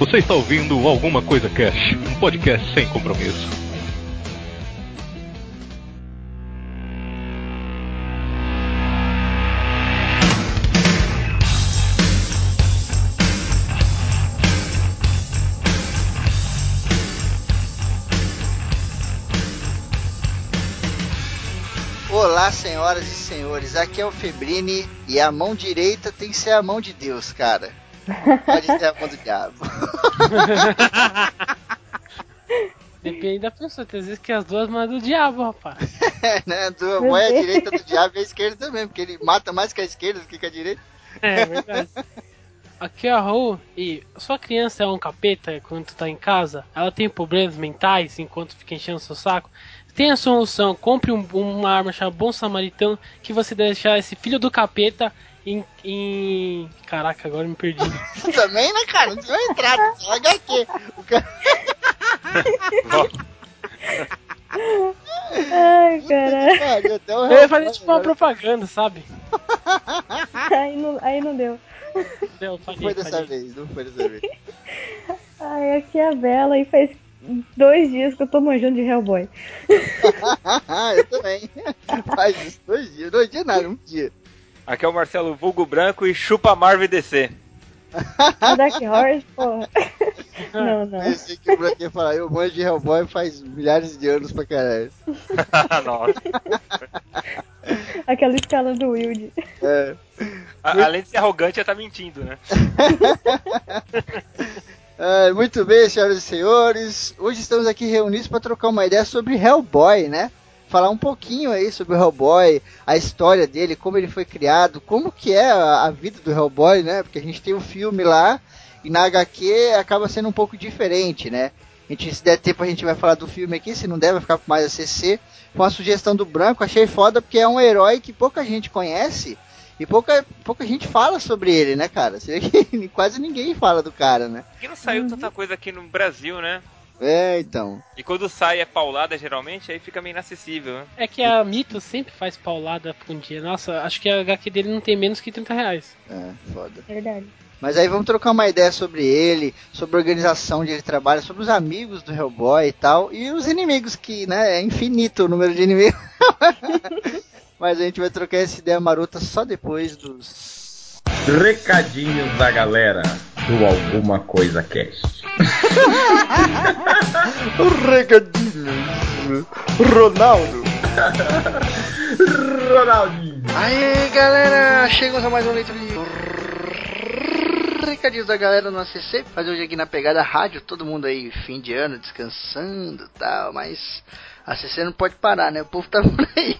Você está ouvindo Alguma Coisa Cash, um podcast sem compromisso. Olá, senhoras e senhores, aqui é o Febrini e a mão direita tem que ser a mão de Deus, cara. Pode ser a mão do diabo. Depende da pessoa, tem vezes que as duas mãos do diabo, rapaz. é, né? Do, a mão é a direita do diabo e a esquerda também, porque ele mata mais que a esquerda do que a direita. É, verdade. Aqui é a Ru, e sua criança é um capeta quando tu tá em casa, ela tem problemas mentais enquanto fica enchendo seu saco. Tem a solução, compre um, uma arma chamada Bom Samaritano que você deixar esse filho do capeta em, em... Caraca, agora me perdi. Também, né, cara? Não vai entrar, só HQ. O cara... Ai, caralho. Eu ia fazer tipo uma propaganda, sabe? aí, não, aí não deu. Deu, falei, não foi dessa falei. vez, não foi dessa vez. Ai, aqui é a Bela e faz dois dias que eu tô manjando de Hellboy. eu também. Faz isso, dois dias. Dois dias nada, um dia. Aqui é o Marcelo Vulgo Branco e chupa Marvel DC. Dark Horse, porra. Não, não. Pensei que o Branco ia falar, eu manjo de Hellboy faz milhares de anos pra caralho. Nossa. Aquela escala do Wild. É. A, além de ser arrogante, ela tá mentindo, né? É, muito bem, senhoras e senhores. Hoje estamos aqui reunidos para trocar uma ideia sobre Hellboy, né? Falar um pouquinho aí sobre o Hellboy, a história dele, como ele foi criado, como que é a, a vida do Hellboy, né? Porque a gente tem o um filme lá e na HQ acaba sendo um pouco diferente, né? A gente, se der tempo a gente vai falar do filme aqui, se não der vai ficar mais a CC. Foi uma sugestão do Branco, achei foda porque é um herói que pouca gente conhece e pouca, pouca gente fala sobre ele, né, cara? Quase ninguém fala do cara, né? Porque não saiu tanta coisa aqui no Brasil, né? É, então. E quando sai é paulada, geralmente, aí fica meio inacessível, né? É que a Mito sempre faz paulada por um dia. Nossa, acho que a HQ dele não tem menos que 30 reais. É, foda. Verdade. Mas aí vamos trocar uma ideia sobre ele, sobre a organização onde ele trabalha, sobre os amigos do Hellboy e tal, e os inimigos, que, né, é infinito o número de inimigos. Mas a gente vai trocar essa ideia marota só depois dos. Recadinhos da galera do Alguma Coisa Cast. Recadinhos. Ronaldo. Ronaldinho. Aí galera, chegamos a mais um leito de recadinhos da galera no ACC. Fazer hoje aqui na pegada rádio, todo mundo aí, fim de ano, descansando tal, mas a CC não pode parar, né? O povo tá por aí.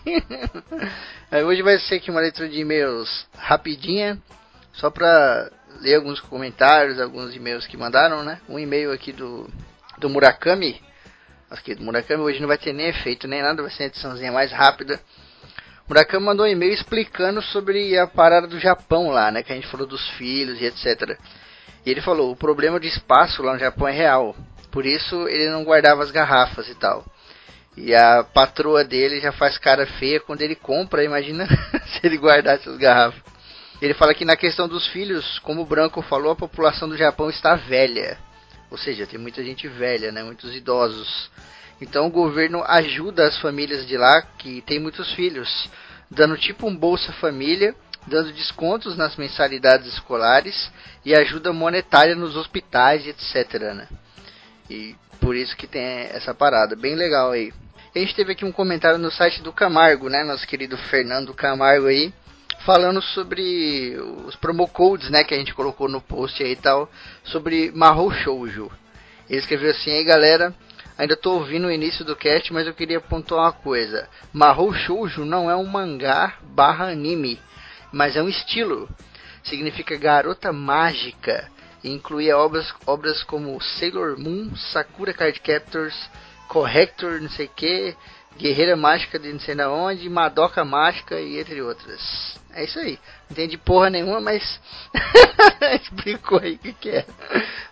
aí hoje vai ser aqui uma leitura de e-mails rapidinha, só pra ler alguns comentários, alguns e-mails que mandaram, né? Um e-mail aqui do, do Murakami. Aqui do Murakami hoje não vai ter nem efeito nem nada, vai ser uma ediçãozinha mais rápida. Murakami mandou um e-mail explicando sobre a parada do Japão lá, né? Que a gente falou dos filhos e etc. E ele falou: o problema de espaço lá no Japão é real. Por isso ele não guardava as garrafas e tal. E a patroa dele já faz cara feia quando ele compra, imagina se ele guardasse as garrafas. Ele fala que na questão dos filhos, como o Branco falou, a população do Japão está velha. Ou seja, tem muita gente velha, né? Muitos idosos. Então o governo ajuda as famílias de lá que tem muitos filhos, dando tipo um Bolsa Família, dando descontos nas mensalidades escolares e ajuda monetária nos hospitais, etc. Né? E por isso que tem essa parada, bem legal aí. A gente teve aqui um comentário no site do Camargo, né, nosso querido Fernando Camargo aí, falando sobre os promo codes, né, que a gente colocou no post aí e tal, sobre Mahou Shoujo. Ele escreveu assim, aí galera, ainda tô ouvindo o início do cast, mas eu queria pontuar uma coisa. Mahou Shoujo não é um mangá barra anime, mas é um estilo. Significa garota mágica incluía obras, obras como Sailor Moon, Sakura Card Captors, Corrector, não sei o que, Guerreira Mágica de não sei da onde, Madoka Mágica e entre outras. É isso aí. Não entendi porra nenhuma, mas explicou aí o que, que é.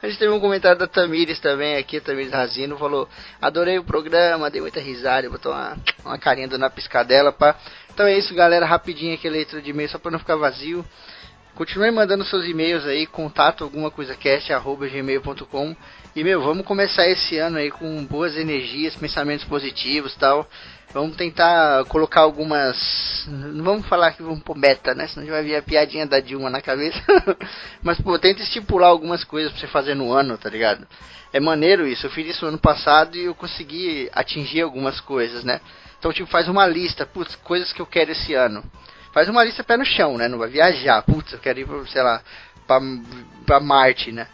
A gente teve um comentário da Tamires também aqui, Tamires Razino, falou: Adorei o programa, dei muita risada, botou uma, uma carinha na piscadela. Pá. Então é isso, galera. Rapidinho aqui a letra de e-mail, só pra não ficar vazio Continue mandando seus e-mails aí, contato alguma coisa cast, arroba gmail.com. E meu, vamos começar esse ano aí com boas energias, pensamentos positivos tal. Vamos tentar colocar algumas. Não vamos falar que vamos pôr meta, né? Senão a gente vai vir a piadinha da Dilma na cabeça. Mas, pô, tenta estipular algumas coisas pra você fazer no ano, tá ligado? É maneiro isso. Eu fiz isso no ano passado e eu consegui atingir algumas coisas, né? Então, tipo, faz uma lista, putz, coisas que eu quero esse ano. Faz uma lista pé no chão, né? Não vai viajar, putz, eu quero ir, pra, sei lá, pra, pra Marte, né?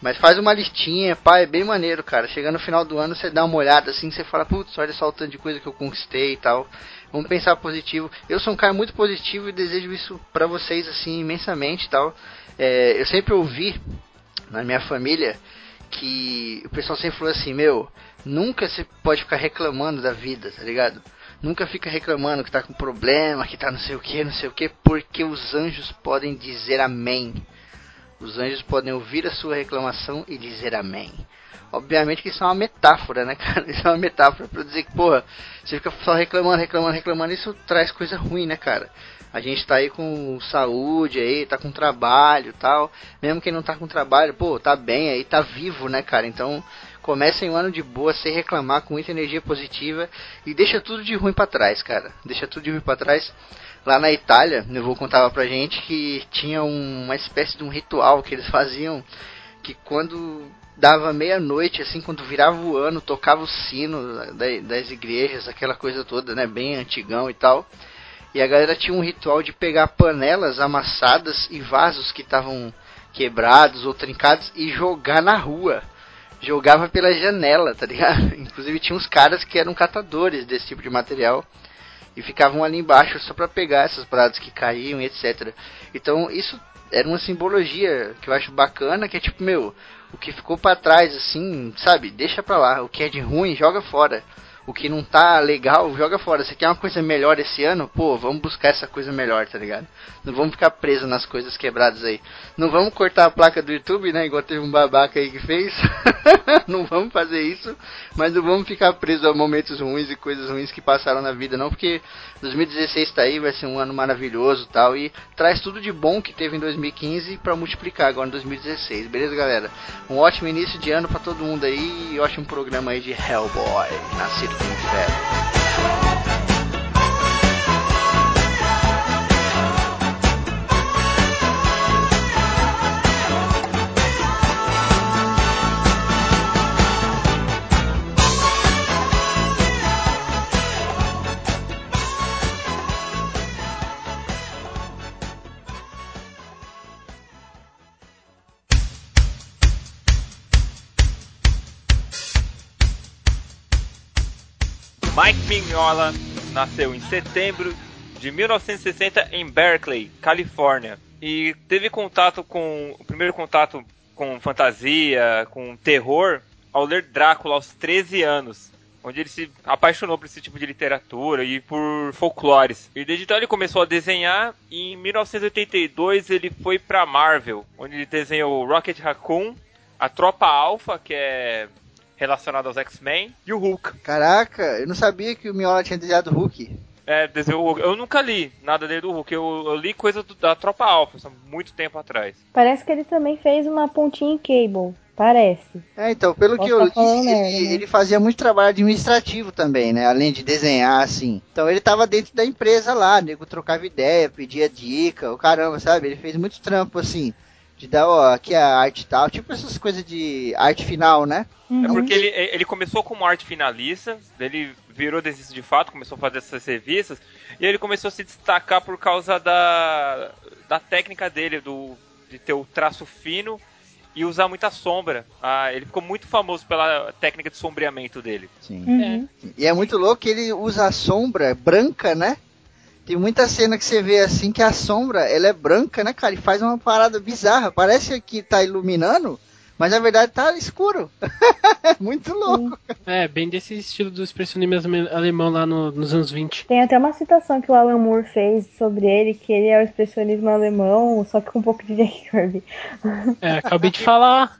Mas faz uma listinha, pá, é bem maneiro, cara. Chegando no final do ano, você dá uma olhada assim, você fala, putz, olha só o tanto de coisa que eu conquistei e tal. Vamos pensar positivo. Eu sou um cara muito positivo e desejo isso pra vocês, assim, imensamente e tal. É, eu sempre ouvi na minha família que o pessoal sempre falou assim, meu, nunca você pode ficar reclamando da vida, tá ligado? Nunca fica reclamando que tá com problema, que tá não sei o que, não sei o que, porque os anjos podem dizer amém. Os anjos podem ouvir a sua reclamação e dizer amém. Obviamente que isso é uma metáfora, né, cara? Isso é uma metáfora para dizer que, porra, você fica só reclamando, reclamando, reclamando, isso traz coisa ruim, né, cara? A gente tá aí com saúde aí, tá com trabalho tal. Mesmo quem não tá com trabalho, pô, tá bem aí, tá vivo, né, cara? Então, comecem o ano de boa, sem reclamar, com muita energia positiva e deixa tudo de ruim para trás, cara. Deixa tudo de ruim para trás. Lá na Itália, meu avô contava pra gente que tinha uma espécie de um ritual que eles faziam que quando dava meia-noite, assim, quando virava o ano, tocava o sino das igrejas, aquela coisa toda, né, bem antigão e tal. E a galera tinha um ritual de pegar panelas amassadas e vasos que estavam quebrados ou trincados e jogar na rua. Jogava pela janela, tá ligado? Inclusive tinha uns caras que eram catadores desse tipo de material e ficavam ali embaixo só para pegar essas paradas que caíam etc. Então isso era uma simbologia que eu acho bacana, que é tipo, meu, o que ficou para trás assim, sabe? Deixa pra lá, o que é de ruim joga fora o que não tá legal, joga fora. Você quer uma coisa melhor esse ano? Pô, vamos buscar essa coisa melhor, tá ligado? Não vamos ficar preso nas coisas quebradas aí. Não vamos cortar a placa do YouTube, né? Igual teve um babaca aí que fez. não vamos fazer isso, mas não vamos ficar preso a momentos ruins e coisas ruins que passaram na vida, não, porque 2016 tá aí, vai ser um ano maravilhoso tal, e traz tudo de bom que teve em 2015 para multiplicar agora em 2016, beleza, galera? Um ótimo início de ano para todo mundo aí e ótimo programa aí de Hellboy, nascido com Mignola nasceu em setembro de 1960 em Berkeley, Califórnia. E teve contato com. O primeiro contato com fantasia, com terror, ao ler Drácula aos 13 anos. Onde ele se apaixonou por esse tipo de literatura e por folclores. E desde então ele começou a desenhar e em 1982 ele foi para Marvel, onde ele desenhou Rocket Raccoon, a Tropa Alpha, que é relacionado aos X-Men, e o Hulk. Caraca, eu não sabia que o Miola tinha desenhado o Hulk. É, desenhou o Hulk. Eu nunca li nada dele do Hulk. Eu, eu li coisa do- da Tropa Alpha, há muito tempo atrás. Parece que ele também fez uma pontinha em Cable. Parece. É, então, pelo Posso que eu tá li, falando ele, né? ele fazia muito trabalho administrativo também, né? Além de desenhar, assim. Então ele tava dentro da empresa lá, nego trocava ideia, pedia dica, o caramba, sabe? Ele fez muito trampo, assim, de dar, ó, aqui a arte tal, tipo essas coisas de arte final, né? Uhum. É porque ele, ele começou como arte finalista, ele virou desenhista de fato, começou a fazer essas revistas, e ele começou a se destacar por causa da, da técnica dele, do, de ter o traço fino e usar muita sombra. Ah, ele ficou muito famoso pela técnica de sombreamento dele. Sim. Uhum. E é muito louco que ele usa a sombra branca, né? Tem muita cena que você vê assim que a sombra, ela é branca, né, cara? E faz uma parada bizarra. Parece que tá iluminando, mas na verdade tá escuro. muito louco. É, bem desse estilo do expressionismo alemão lá no- nos anos 20. Tem até uma citação que o Alan Moore fez sobre ele, que ele é o expressionismo alemão, só que com um pouco de Jack Kirby. É, acabei de falar.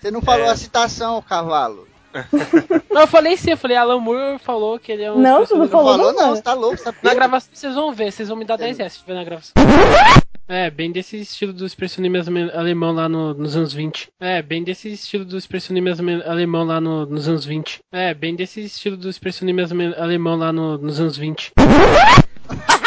Você não falou a citação, cavalo. Não, eu falei sim, eu falei, Alan Moore falou que ele é um. Não, tu não falou, falou, não, você tá louco, você tá Na gravação vocês vão ver, vocês vão me dar 10 reais se tiver na gravação. É, bem desse estilo do expressionismo alemão lá no- nos anos 20. É, bem desse estilo do expressionismo alemão lá no- nos anos 20. É, bem desse estilo do expressionismo alemão lá no- nos anos 20.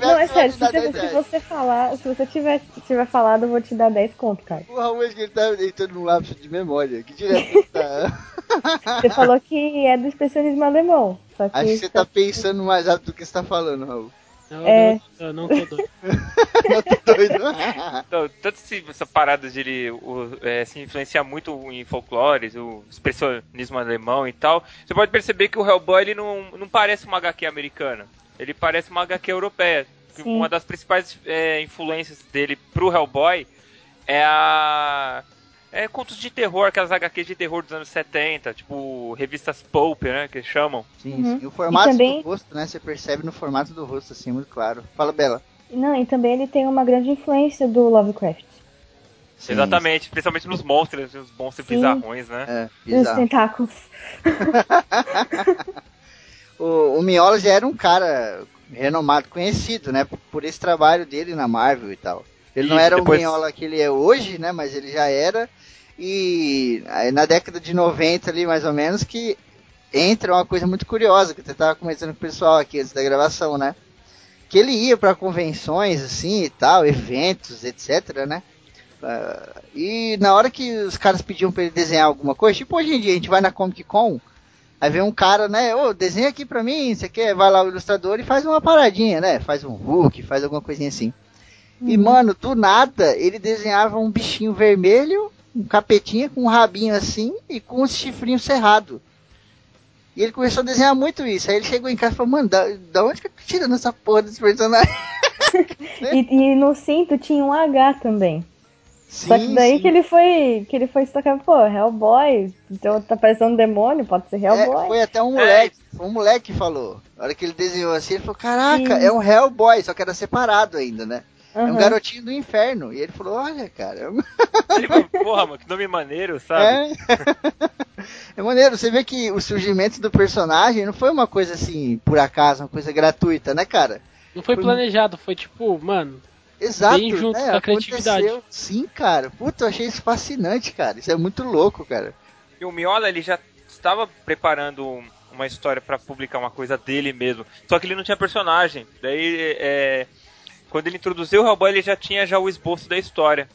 Não, é sério, se, você- 10 se você falar, se você tiver, tiver falado, eu vou te dar 10 conto, cara. O Raul, que ele tá deitando num lapso de memória. Que direto tá... Você falou que é do expressionismo alemão. Acho que você tá pensando mais rápido do que você tá falando, Raul. Eu, É. não, eu não tô doido. Não tô doido. Então, tanto se, essa parada de ele o, é, se influenciar muito em folclores, o expressionismo alemão e tal, você pode perceber que o Hellboy ele não, não parece uma HQ americana. Ele parece uma HQ europeia. Que Sim. Uma das principais é, influências dele pro Hellboy é a. É contos de terror, aquelas HQs de terror dos anos 70, tipo revistas Pulp, né, que chamam. Sim, Uhum. sim. O formato E também- do rosto, né? Você percebe no formato do rosto, assim, muito claro. Fala, Bela. Não, e também ele tem uma grande influência do Lovecraft. Sim, Exatamente, principalmente nos monstros, os monstros Sim. bizarrões, né? É, E os tentáculos. O, o Miola já era um cara renomado, conhecido, né? Por esse trabalho dele na Marvel e tal. Ele não Isso, era depois- o Miola que ele é hoje, né? Mas ele já era. E na década de 90 ali, mais ou menos, que entra uma coisa muito curiosa, que eu tava comentando com o pessoal aqui antes da gravação, né? Que ele ia para convenções, assim, e tal, eventos, etc, né? Ah, e na hora que os caras pediam pra ele desenhar alguma coisa, tipo hoje em dia, a gente vai na Comic Con, Aí vem um cara, né? Ô, desenha aqui pra mim, você quer? Vai lá o ilustrador e faz uma paradinha, né? Faz um Hulk, faz alguma coisinha assim. E, mano, do nada, ele desenhava um bichinho vermelho, um capetinha com um rabinho assim e com os chifrinhos cerrados. E ele começou a desenhar muito isso. Aí ele chegou em casa e falou, mano, da, da onde que eu tô tirando essa porra desse personagem? E, e no cinto tinha um H também. Só que Sim, daí sim. que ele foi. Que ele foi destacar, pô, Hellboy. Então tá parecendo um demônio, pode ser É, Hellboy. foi até um moleque, foi um moleque que falou. Na hora que ele desenhou assim, ele falou, caraca, Sim. é um Hellboy, só que era separado ainda, né? É um garotinho do inferno. E ele falou, olha, cara, Ele falou, porra, mano, que nome maneiro, sabe? É. é maneiro, você vê que o surgimento do personagem não foi uma coisa assim, por acaso, uma coisa gratuita, né, cara? Não foi Foi- planejado, foi tipo, mano, Exato. Bem junto né? da criatividade. Aconteceu. Sim, cara. Puta, eu achei isso fascinante, cara. Isso é muito louco, cara. E o Miola, ele já estava preparando uma história pra publicar uma coisa dele mesmo. Só que ele não tinha personagem. Daí, é, quando ele introduziu o Hellboy, ele já tinha já o esboço da história.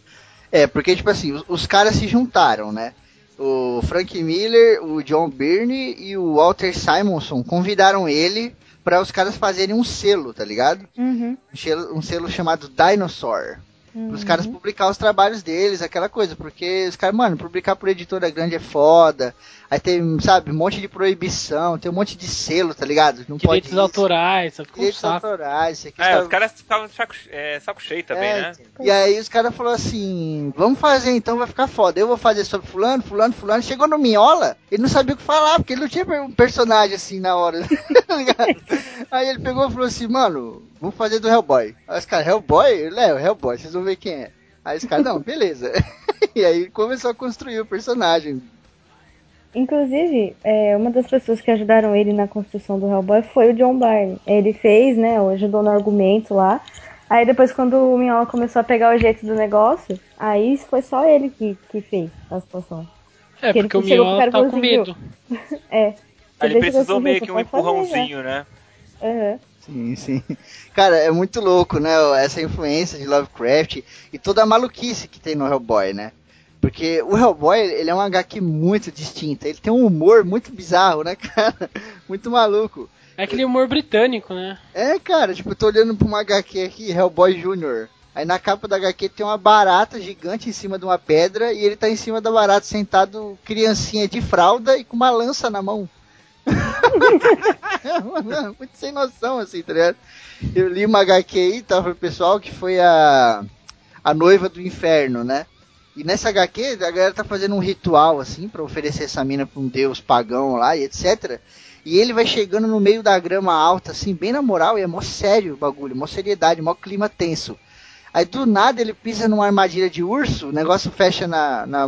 É, porque, tipo assim, os, os caras se juntaram, né? O Frank Miller, o John Byrne e o Walter Simonson convidaram ele para os caras fazerem um selo, tá ligado? Uhum. Um selo, um selo chamado Dinosaur. Os caras publicar os trabalhos deles, aquela coisa, porque os caras, mano, publicar por editora grande é foda. Aí tem, sabe, um monte de proibição, tem um monte de selo, tá ligado? Não pode direitos isso. autorais, ficou um Direitos saco. autorais, isso aqui É, tá- os caras ficavam de saco, é, saco cheio também, É, né? E aí os caras falaram assim, vamos fazer então, vai ficar foda. Eu vou fazer sobre fulano, fulano, fulano. Chegou no Minhola, ele não sabia o que falar, porque ele não tinha um personagem assim na hora. tá ligado? aí ele pegou e falou assim, mano, vamos fazer do Hellboy. Aí os caras, Hellboy? Ele é, o Hellboy, vocês vão ver quem é. Aí os caras, não, beleza. e aí começou a construir o personagem. Inclusive, é, uma das pessoas que ajudaram ele na construção do Hellboy foi o John Byrne. Ele fez, né, ajudou no argumento lá. Aí depois quando o Minhola começou a pegar o jeito do negócio, aí foi só ele que, que fez a situação. É, Que ele porque o e tá com assim, medo. É. Aí ele precisou meio que um empurrãozinho, né? Aham. Sim, sim. Cara, é muito louco, né? Essa influência de Lovecraft e toda a maluquice que tem no Hellboy, né? Porque o Hellboy, ele é um HQ muito distinto. Ele tem um humor muito bizarro, né, cara? Muito maluco. É aquele humor britânico, né? É, cara, tipo, eu tô olhando pra uma HQ aqui, Hellboy Jr. Aí na capa da HQ tem uma barata gigante em cima de uma pedra e ele tá em cima da barata sentado, criancinha de fralda e com uma lança na mão. Mano, muito sem noção, assim, tá ligado? Eu li uma HQ aí, tava pro pessoal, que foi a, a noiva do inferno, né? E nessa HQ, a galera tá fazendo um ritual, assim, pra oferecer essa mina pra um deus pagão lá e etc. E ele vai chegando no meio da grama alta, assim, bem na moral, e é mó sério o bagulho, mó seriedade, mó clima tenso. Aí do nada ele pisa numa armadilha de urso, o negócio fecha na, na,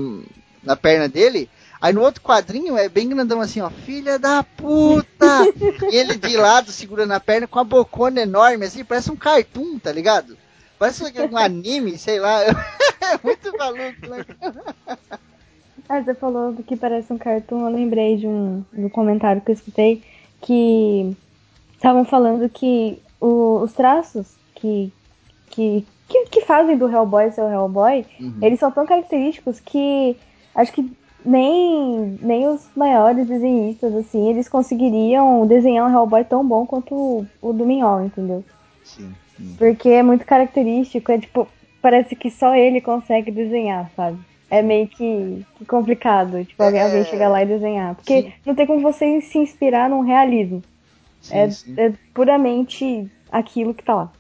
na perna dele, Aí no outro quadrinho é bem grandão assim, ó, filha da puta! e ele de lado segurando a perna com a bocona enorme, assim, parece um cartoon, tá ligado? Parece um anime, sei lá. é muito maluco, né? Ah, você falou do que parece um cartoon, eu lembrei de um, do comentário que eu escutei que estavam falando que o- os traços que, que, que, que fazem do Hellboy ser o Hellboy, Uhum. eles são tão característicos que acho que nem, nem os maiores desenhistas, assim, eles conseguiriam desenhar um Hellboy tão bom quanto o, o do Mignola, entendeu? Sim. Porque é muito característico, é tipo, parece que só ele consegue desenhar, sabe? É meio que, que complicado, tipo, alguém, É. alguém chegar lá e desenhar. Porque Sim. não tem como você se inspirar num realismo. sim, é, sim. é puramente aquilo que tá lá.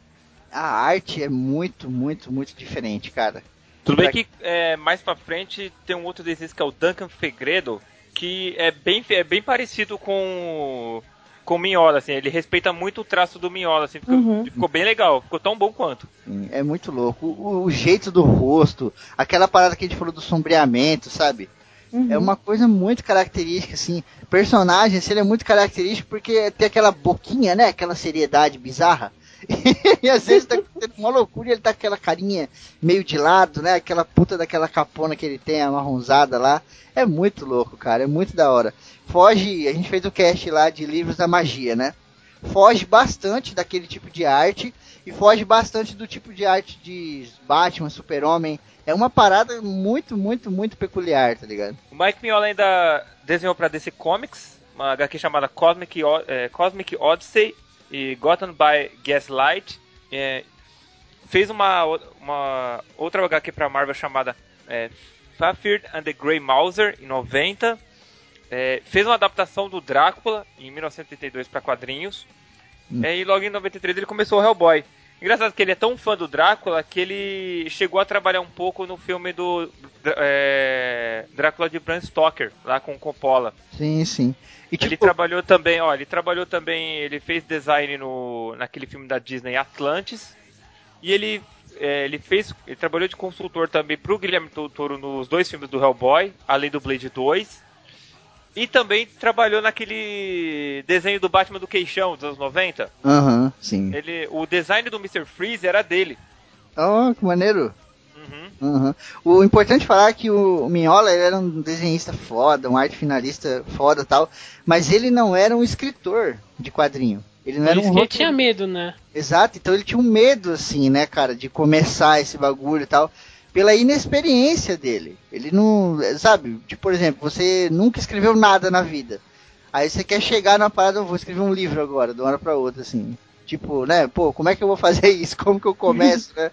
A arte é muito, muito, muito diferente, cara. Tudo bem que é, mais pra frente tem um outro desenho que é o Duncan Fegredo, que é bem, é bem parecido com com o Minhola, assim, ele respeita muito o traço do Minhola, assim, ficou, Uhum. ficou bem legal, ficou tão bom quanto. É muito louco. O, o jeito do rosto, aquela parada que a gente falou do sombreamento, sabe? Uhum. É uma coisa muito característica, assim. Personagem, assim, ele é muito característico porque tem aquela boquinha, né? Aquela seriedade bizarra. e às vezes tá uma loucura ele tá com aquela carinha meio de lado, né? Aquela puta daquela capona que ele tem, a marronzada lá. É muito louco, cara. É muito da hora. Foge, a gente fez o cast lá de livros da magia, né? Foge bastante daquele tipo de arte e foge bastante do tipo de arte de Batman, Super-Homem. É uma parada muito, muito, muito peculiar, tá ligado? O Mike Mignola ainda desenhou pra DC Comics, uma HQ chamada Cosmic, é, Cosmic Odyssey e Gotham by Gaslight. É, fez uma, uma outra HQ pra Marvel chamada é, Fafnir and the Grey Mouser, em 90. É, fez uma adaptação do Drácula, em 1982, pra quadrinhos. Hum. É, e logo em 93 ele começou o Hellboy. Engraçado que ele é tão fã do Drácula que ele chegou a trabalhar um pouco no filme do é, Drácula de Bram Stoker, lá com o Coppola. Sim, sim. E Ele tipo, trabalhou também, ó, ele trabalhou também, ele fez design no naquele filme da Disney Atlantis. E ele é, ele fez, ele trabalhou de consultor também pro Guilherme Del Toro nos dois filmes do Hellboy, além do Blade 2. E também trabalhou naquele desenho do Batman do Queixão dos anos 90. aham, sim. Ele, o design do Mr. Freeze era dele. Oh, que maneiro. Uhum. Uhum. O importante falar é que o Minhola ele era um desenhista foda, um arte finalista foda tal, mas ele não era um escritor de quadrinho. Ele não Por era isso um que ele tinha medo, né? Exato, então ele tinha um medo, assim, né, cara, de começar esse bagulho e tal, pela inexperiência dele. Ele não, sabe, tipo, por exemplo, você nunca escreveu nada na vida. Aí você quer chegar na parada, eu vou escrever um livro agora, de uma hora pra outra, assim. Tipo, né, pô, como é que eu vou fazer isso? Como que eu começo, né?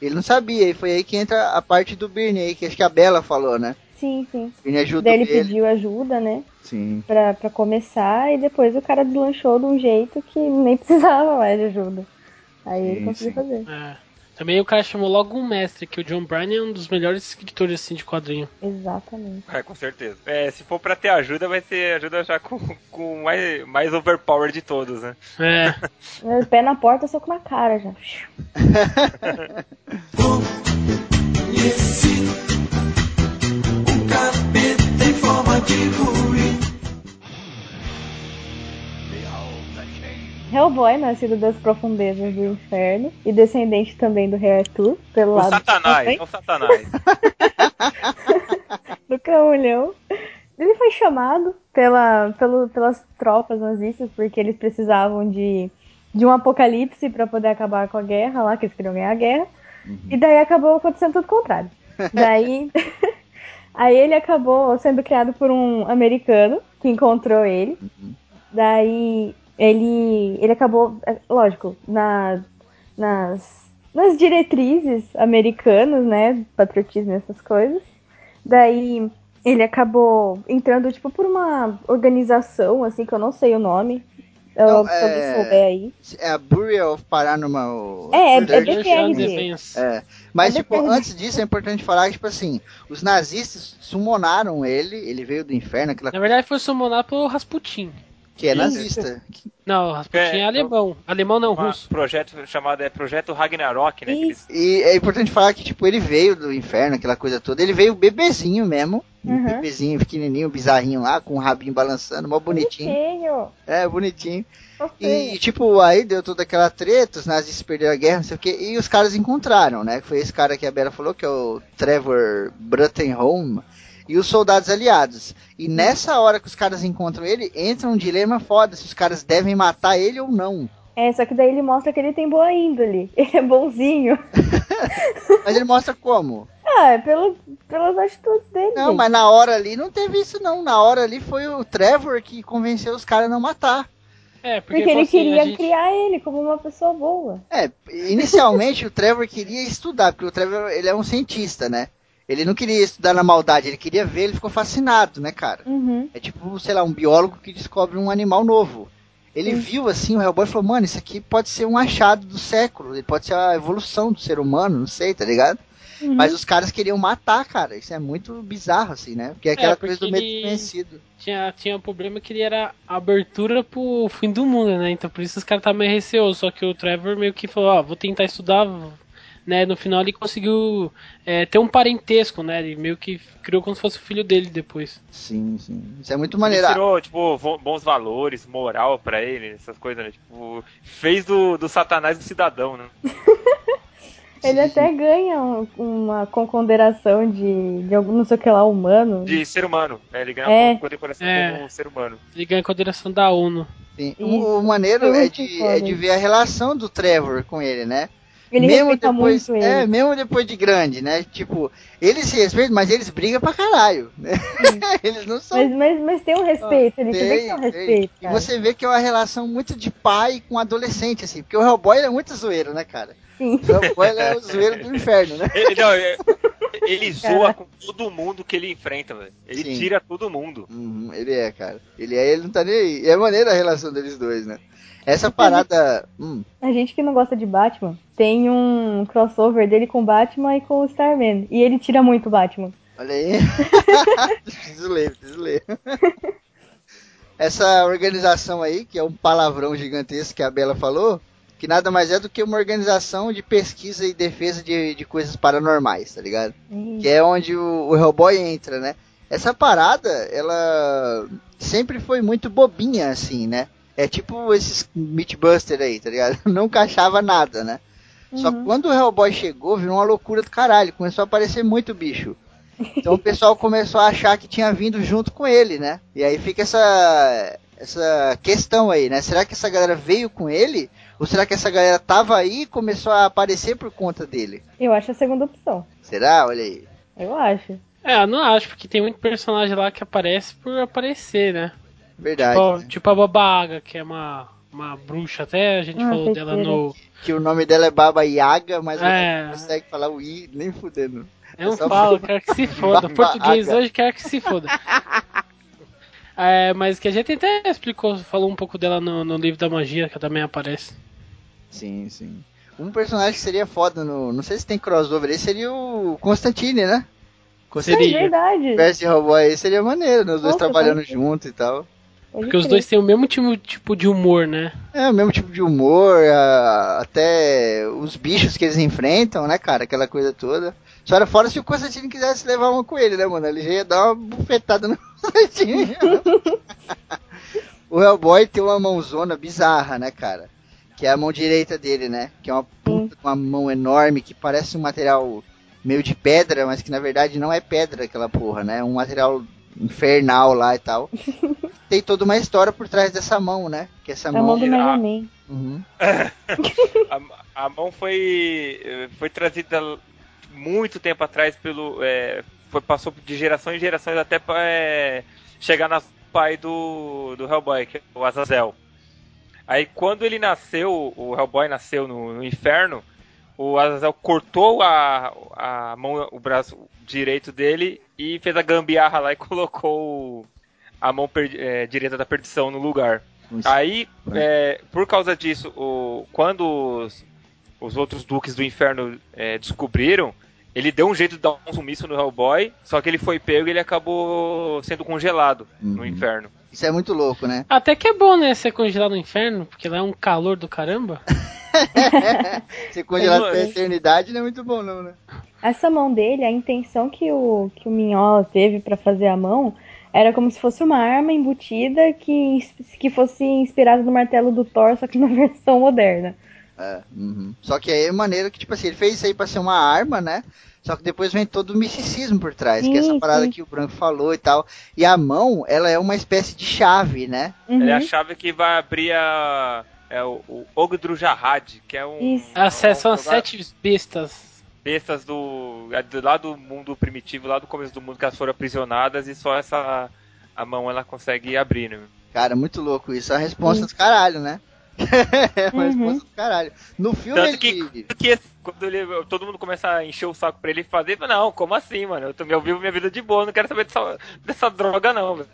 Ele não sabia, e foi aí que entra a parte do Birney, aí, que acho que a Bela falou, né? Sim, sim. O Birney ajudou ele ele. pediu ajuda, né? Sim. Pra, pra começar, e depois o cara deslanchou de um jeito que nem precisava mais de ajuda. Aí ele Sim, conseguiu sim. fazer. É. Também o cara chamou logo um mestre, que o John Byrne é um dos melhores escritores assim, de quadrinho. Exatamente. É, com certeza. É, se for pra ter ajuda, vai ser ajuda já com, com mais, mais overpower de todos, né? É. Meu Pé na porta, soco na cara já. Hellboy, nascido das profundezas do inferno e descendente também do rei Arthur, pelo O lado Satanás, o Satanás. do camulhão. Ele foi chamado pela, pelo, pelas tropas nazistas porque eles precisavam de, de um apocalipse para poder acabar com a guerra lá, que eles queriam ganhar a guerra. E daí acabou acontecendo tudo o contrário. Daí, aí ele acabou sendo criado por um americano que encontrou ele. Daí ele, ele acabou, é, lógico, na, nas, nas diretrizes americanas, né, patriotismo e essas coisas. Daí ele acabou entrando tipo por uma organização assim que eu não sei o nome. Eu, Não, se alguém é- souber aí. É a Burial of Paranormal. É, é, é. Defense. É, mas É tipo, antes disso é importante falar que, tipo assim, os nazistas sumonaram ele, ele veio do inferno, aquela Na verdade foi summonar pelo Rasputin. Que é nazista. Não, Rasputin é, É, alemão. Alemão não, russo. projeto chamado é Projeto Ragnarok, né? eles- E é importante falar que, tipo, ele veio do inferno, aquela coisa toda. Ele veio bebezinho mesmo. Um Uhum. bebezinho pequenininho, bizarrinho lá, com o rabinho balançando, mó bonitinho. Bonitinho. É, bonitinho. E, tipo, aí deu toda aquela treta, os nazistas perderam a guerra, não sei o que, e os caras encontraram, né? Foi esse cara que a Bela falou, que é o Trevor Bruttenholm, e os soldados aliados. E nessa hora que os caras encontram ele, entra um dilema foda, se os caras devem matar ele ou não. É, só que daí ele mostra que ele tem boa índole. Ele é bonzinho. Mas ele mostra como. Ah, é pelo, pelas atitudes dele. Não, mas na hora ali não teve isso não. Na hora ali foi o Trevor que convenceu os caras a não matar. É, porque, Porque ele assim, queria gente- criar ele como uma pessoa boa. É, inicialmente o Trevor queria estudar, porque o Trevor ele é um cientista, né? Ele não queria estudar na maldade, ele queria ver, ele ficou fascinado, né, cara? Uhum. É tipo, sei lá, um biólogo que descobre um animal novo. Ele Sim. viu assim o Hellboy e falou, mano, isso aqui pode ser um achado do século, ele pode ser a evolução do ser humano, não sei, tá ligado? Uhum. Mas os caras queriam matar, cara. Isso é muito bizarro, assim, né? Porque é aquela porque coisa do medo desconhecido. tinha, tinha um problema que ele era abertura pro fim do mundo, né? Então por isso os caras estavam meio receosos. Só que o Trevor meio que falou, ó, vou tentar estudar, né? No final ele conseguiu é, ter um parentesco, né? Ele meio que criou como se fosse o filho dele depois. Sim, sim. Isso é muito Ele maneiro. tirou, tipo, bons valores, moral pra ele, essas coisas, né? Tipo, fez do, do satanás do cidadão, né? Ele até ganha um- uma consideração de, de algum não sei o que lá humano. De ser humano. Né? Ele ganha É. uma condecoração É. como ser humano. Ele ganha a coordenação da ONU. Sim. O, o maneiro é muito de, é de ver a relação do Trevor com ele, né? Ele mesmo respeita depois, muito ele. É, mesmo depois de grande, né? Tipo, eles se respeitam, mas eles brigam pra caralho. Né? eles não são. Mas, mas, mas tem um respeito, ele você vê que tem um Tem, tem. respeito. E você vê que é uma relação muito de pai com adolescente, assim. Porque o Hellboy ele é muito zoeiro, né, cara? Sim. O Hellboy ele é o zoeiro do inferno, né? Ele, não, é- ele zoa Cara. com todo mundo que ele enfrenta, velho. Ele Sim. tira todo mundo. Uhum, ele é, cara. Ele é, ele não tá nem aí. E é maneira a relação deles dois, né? Essa parada. Hum, A gente que não gosta de Batman tem um crossover dele com Batman e com o Starman. E ele tira muito o Batman. olha aí. preciso ler, preciso ler. Essa organização aí, que é um palavrão gigantesco que a Bela falou, que nada mais é do que uma organização de pesquisa e defesa de, de coisas paranormais, tá ligado? Que é onde o, o Hellboy entra, né? Essa parada, ela sempre foi muito bobinha, assim, né? É tipo esses Mythbuster aí, tá ligado? Não encaixava nada, né? Só que Uhum. quando o Hellboy chegou, virou uma loucura do caralho. Começou a aparecer muito bicho. Então o pessoal começou a achar que tinha vindo junto com ele, né? E aí fica essa, essa questão aí, né? Será que essa galera veio com ele? Ou será que essa galera tava aí e começou a aparecer por conta dele? Eu acho a segunda opção. Será? Olha aí. Eu acho. É, eu não acho, porque tem muito personagem lá que aparece por aparecer, né? Verdade. Tipo, né? tipo a Baba Yaga, que é uma, uma bruxa, até a gente Ah, falou dela no. Que o nome dela é Baba Yaga, mas É. não consegue falar o I, nem fudendo. Eu não Só falo, quero que se foda. Baba Português hoje quero que se foda. É, mas que a gente até explicou, falou um pouco dela no, no livro da magia, que também aparece. Sim, sim. Um personagem que seria foda no. Não sei se tem crossover aí, seria o Constantine, né? É Constantine Seria. verdade. versus Hellboy aí seria maneiro, né? Os dois Nossa, trabalhando pode ser. junto e tal. Pode Porque os dois têm o mesmo tipo, tipo de humor, né? É, o mesmo tipo de humor, a- até os bichos que eles enfrentam, né, cara? Aquela coisa toda. Só era fora se o Constantine quisesse levar uma com ele, né, mano? Ele já ia dar uma bufetada no Constantine. o Hellboy tem uma mãozona bizarra, né, cara? Que é a mão direita dele, né? Que é uma puta, uma mão enorme que parece um material meio de pedra, mas que na verdade não é pedra aquela porra, né? É um material infernal lá e tal. tem toda uma história por trás dessa mão, né? Que essa É a mão. mão do Mega. Man. Uhum. A, a mão foi, foi trazida muito tempo atrás pelo. eh, foi, passou de gerações em gerações até pra, eh, chegar no pai do, do Hellboy, que é o Azazel. Aí quando ele nasceu, o Hellboy nasceu no, no inferno, o Azazel cortou a, a mão, o braço direito dele e fez a gambiarra lá e colocou a mão eh, direita da perdição no lugar. Aí, é, por causa disso, o- quando os, os outros duques do inferno é, descobriram, ele deu um jeito de dar um sumiço no Hellboy, só que ele foi pego e ele acabou sendo congelado no Uhum. inferno. Isso é muito louco, né? Até que é bom, né? Ser congelado no inferno, porque lá é um calor do caramba. Ser congelado Como pela é? eternidade não é muito bom, não, né? Essa mão dele, a intenção que o, que o Minhola teve pra fazer a mão era como se fosse uma arma embutida que, que fosse inspirada no martelo do Thor, só que na versão moderna. É, uhum. Só que aí é maneiro que, tipo assim, ele fez isso aí pra ser uma arma, né? Só que depois vem todo o misticismo por trás, que é essa Sim, parada sim. que o Branco falou e tal. E a mão, ela é uma espécie de chave, né? Uhum. Ela é a chave que vai abrir a. É o, o Ogdru Jahad, que é um. Isso. Acesso um às lugar- sete bestas. Bestas do, é do lá do mundo primitivo, lá do começo do mundo que elas foram aprisionadas e só essa a mão ela consegue abrir, né? Cara, muito louco isso. É uma resposta do caralho, né? é uma Uhum. resposta do caralho. No filme Tanto ele... que, porque quando ele, todo mundo começa a encher o saco pra ele fazer, ele fala, não, como assim, mano? Eu, tô, eu vivo minha vida de boa, não quero saber dessa, dessa droga não, velho.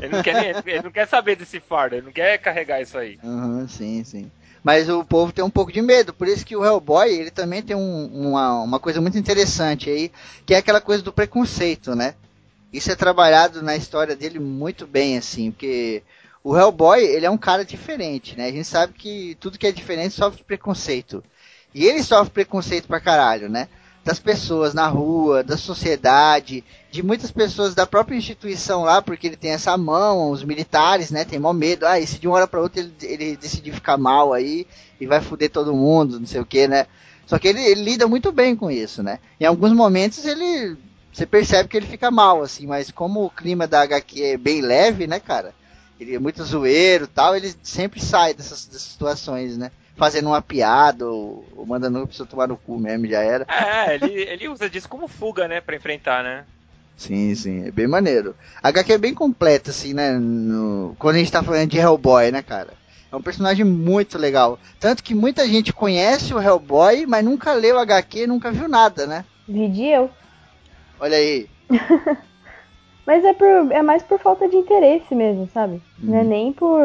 Ele não, quer, nem- ele não quer saber desse fardo, ele não quer carregar isso aí. Uhum, sim, sim. Mas o povo tem um pouco de medo, por isso que o Hellboy, ele também tem um- uma, uma coisa muito interessante aí, que é aquela coisa do preconceito, né? Isso é trabalhado na história dele muito bem, assim, porque o Hellboy, ele é um cara diferente, né? A gente sabe que tudo que é diferente sofre preconceito. E ele sofre preconceito pra caralho, né? Das pessoas na rua, da sociedade, de muitas pessoas da própria instituição lá, porque ele tem essa mão, os militares, né? Tem mó medo. Ah, e se de uma hora pra outra ele, ele decidir ficar mal aí e vai foder todo mundo, não sei o que, né? Só que ele, ele lida muito bem com isso, né? Em alguns momentos ele. Você percebe que ele fica mal, assim, mas como o clima da HQ é bem leve, né, cara? Ele é muito zoeiro tal, ele sempre sai dessas, dessas situações, né? Fazendo uma piada ou, ou mandando a pessoa tomar no cu mesmo, já era. É, ele, ele usa disso como fuga, né, pra enfrentar, né? Sim, sim, é bem maneiro. A HQ é bem completa, assim, né? no- quando a gente tá falando de Hellboy, né, cara? É um personagem muito legal. Tanto que muita gente conhece o Hellboy, mas nunca leu a HQ, nunca viu nada, né? Vide eu. Olha aí. Mas é, por, é mais por falta de interesse mesmo, sabe? Não é nem por,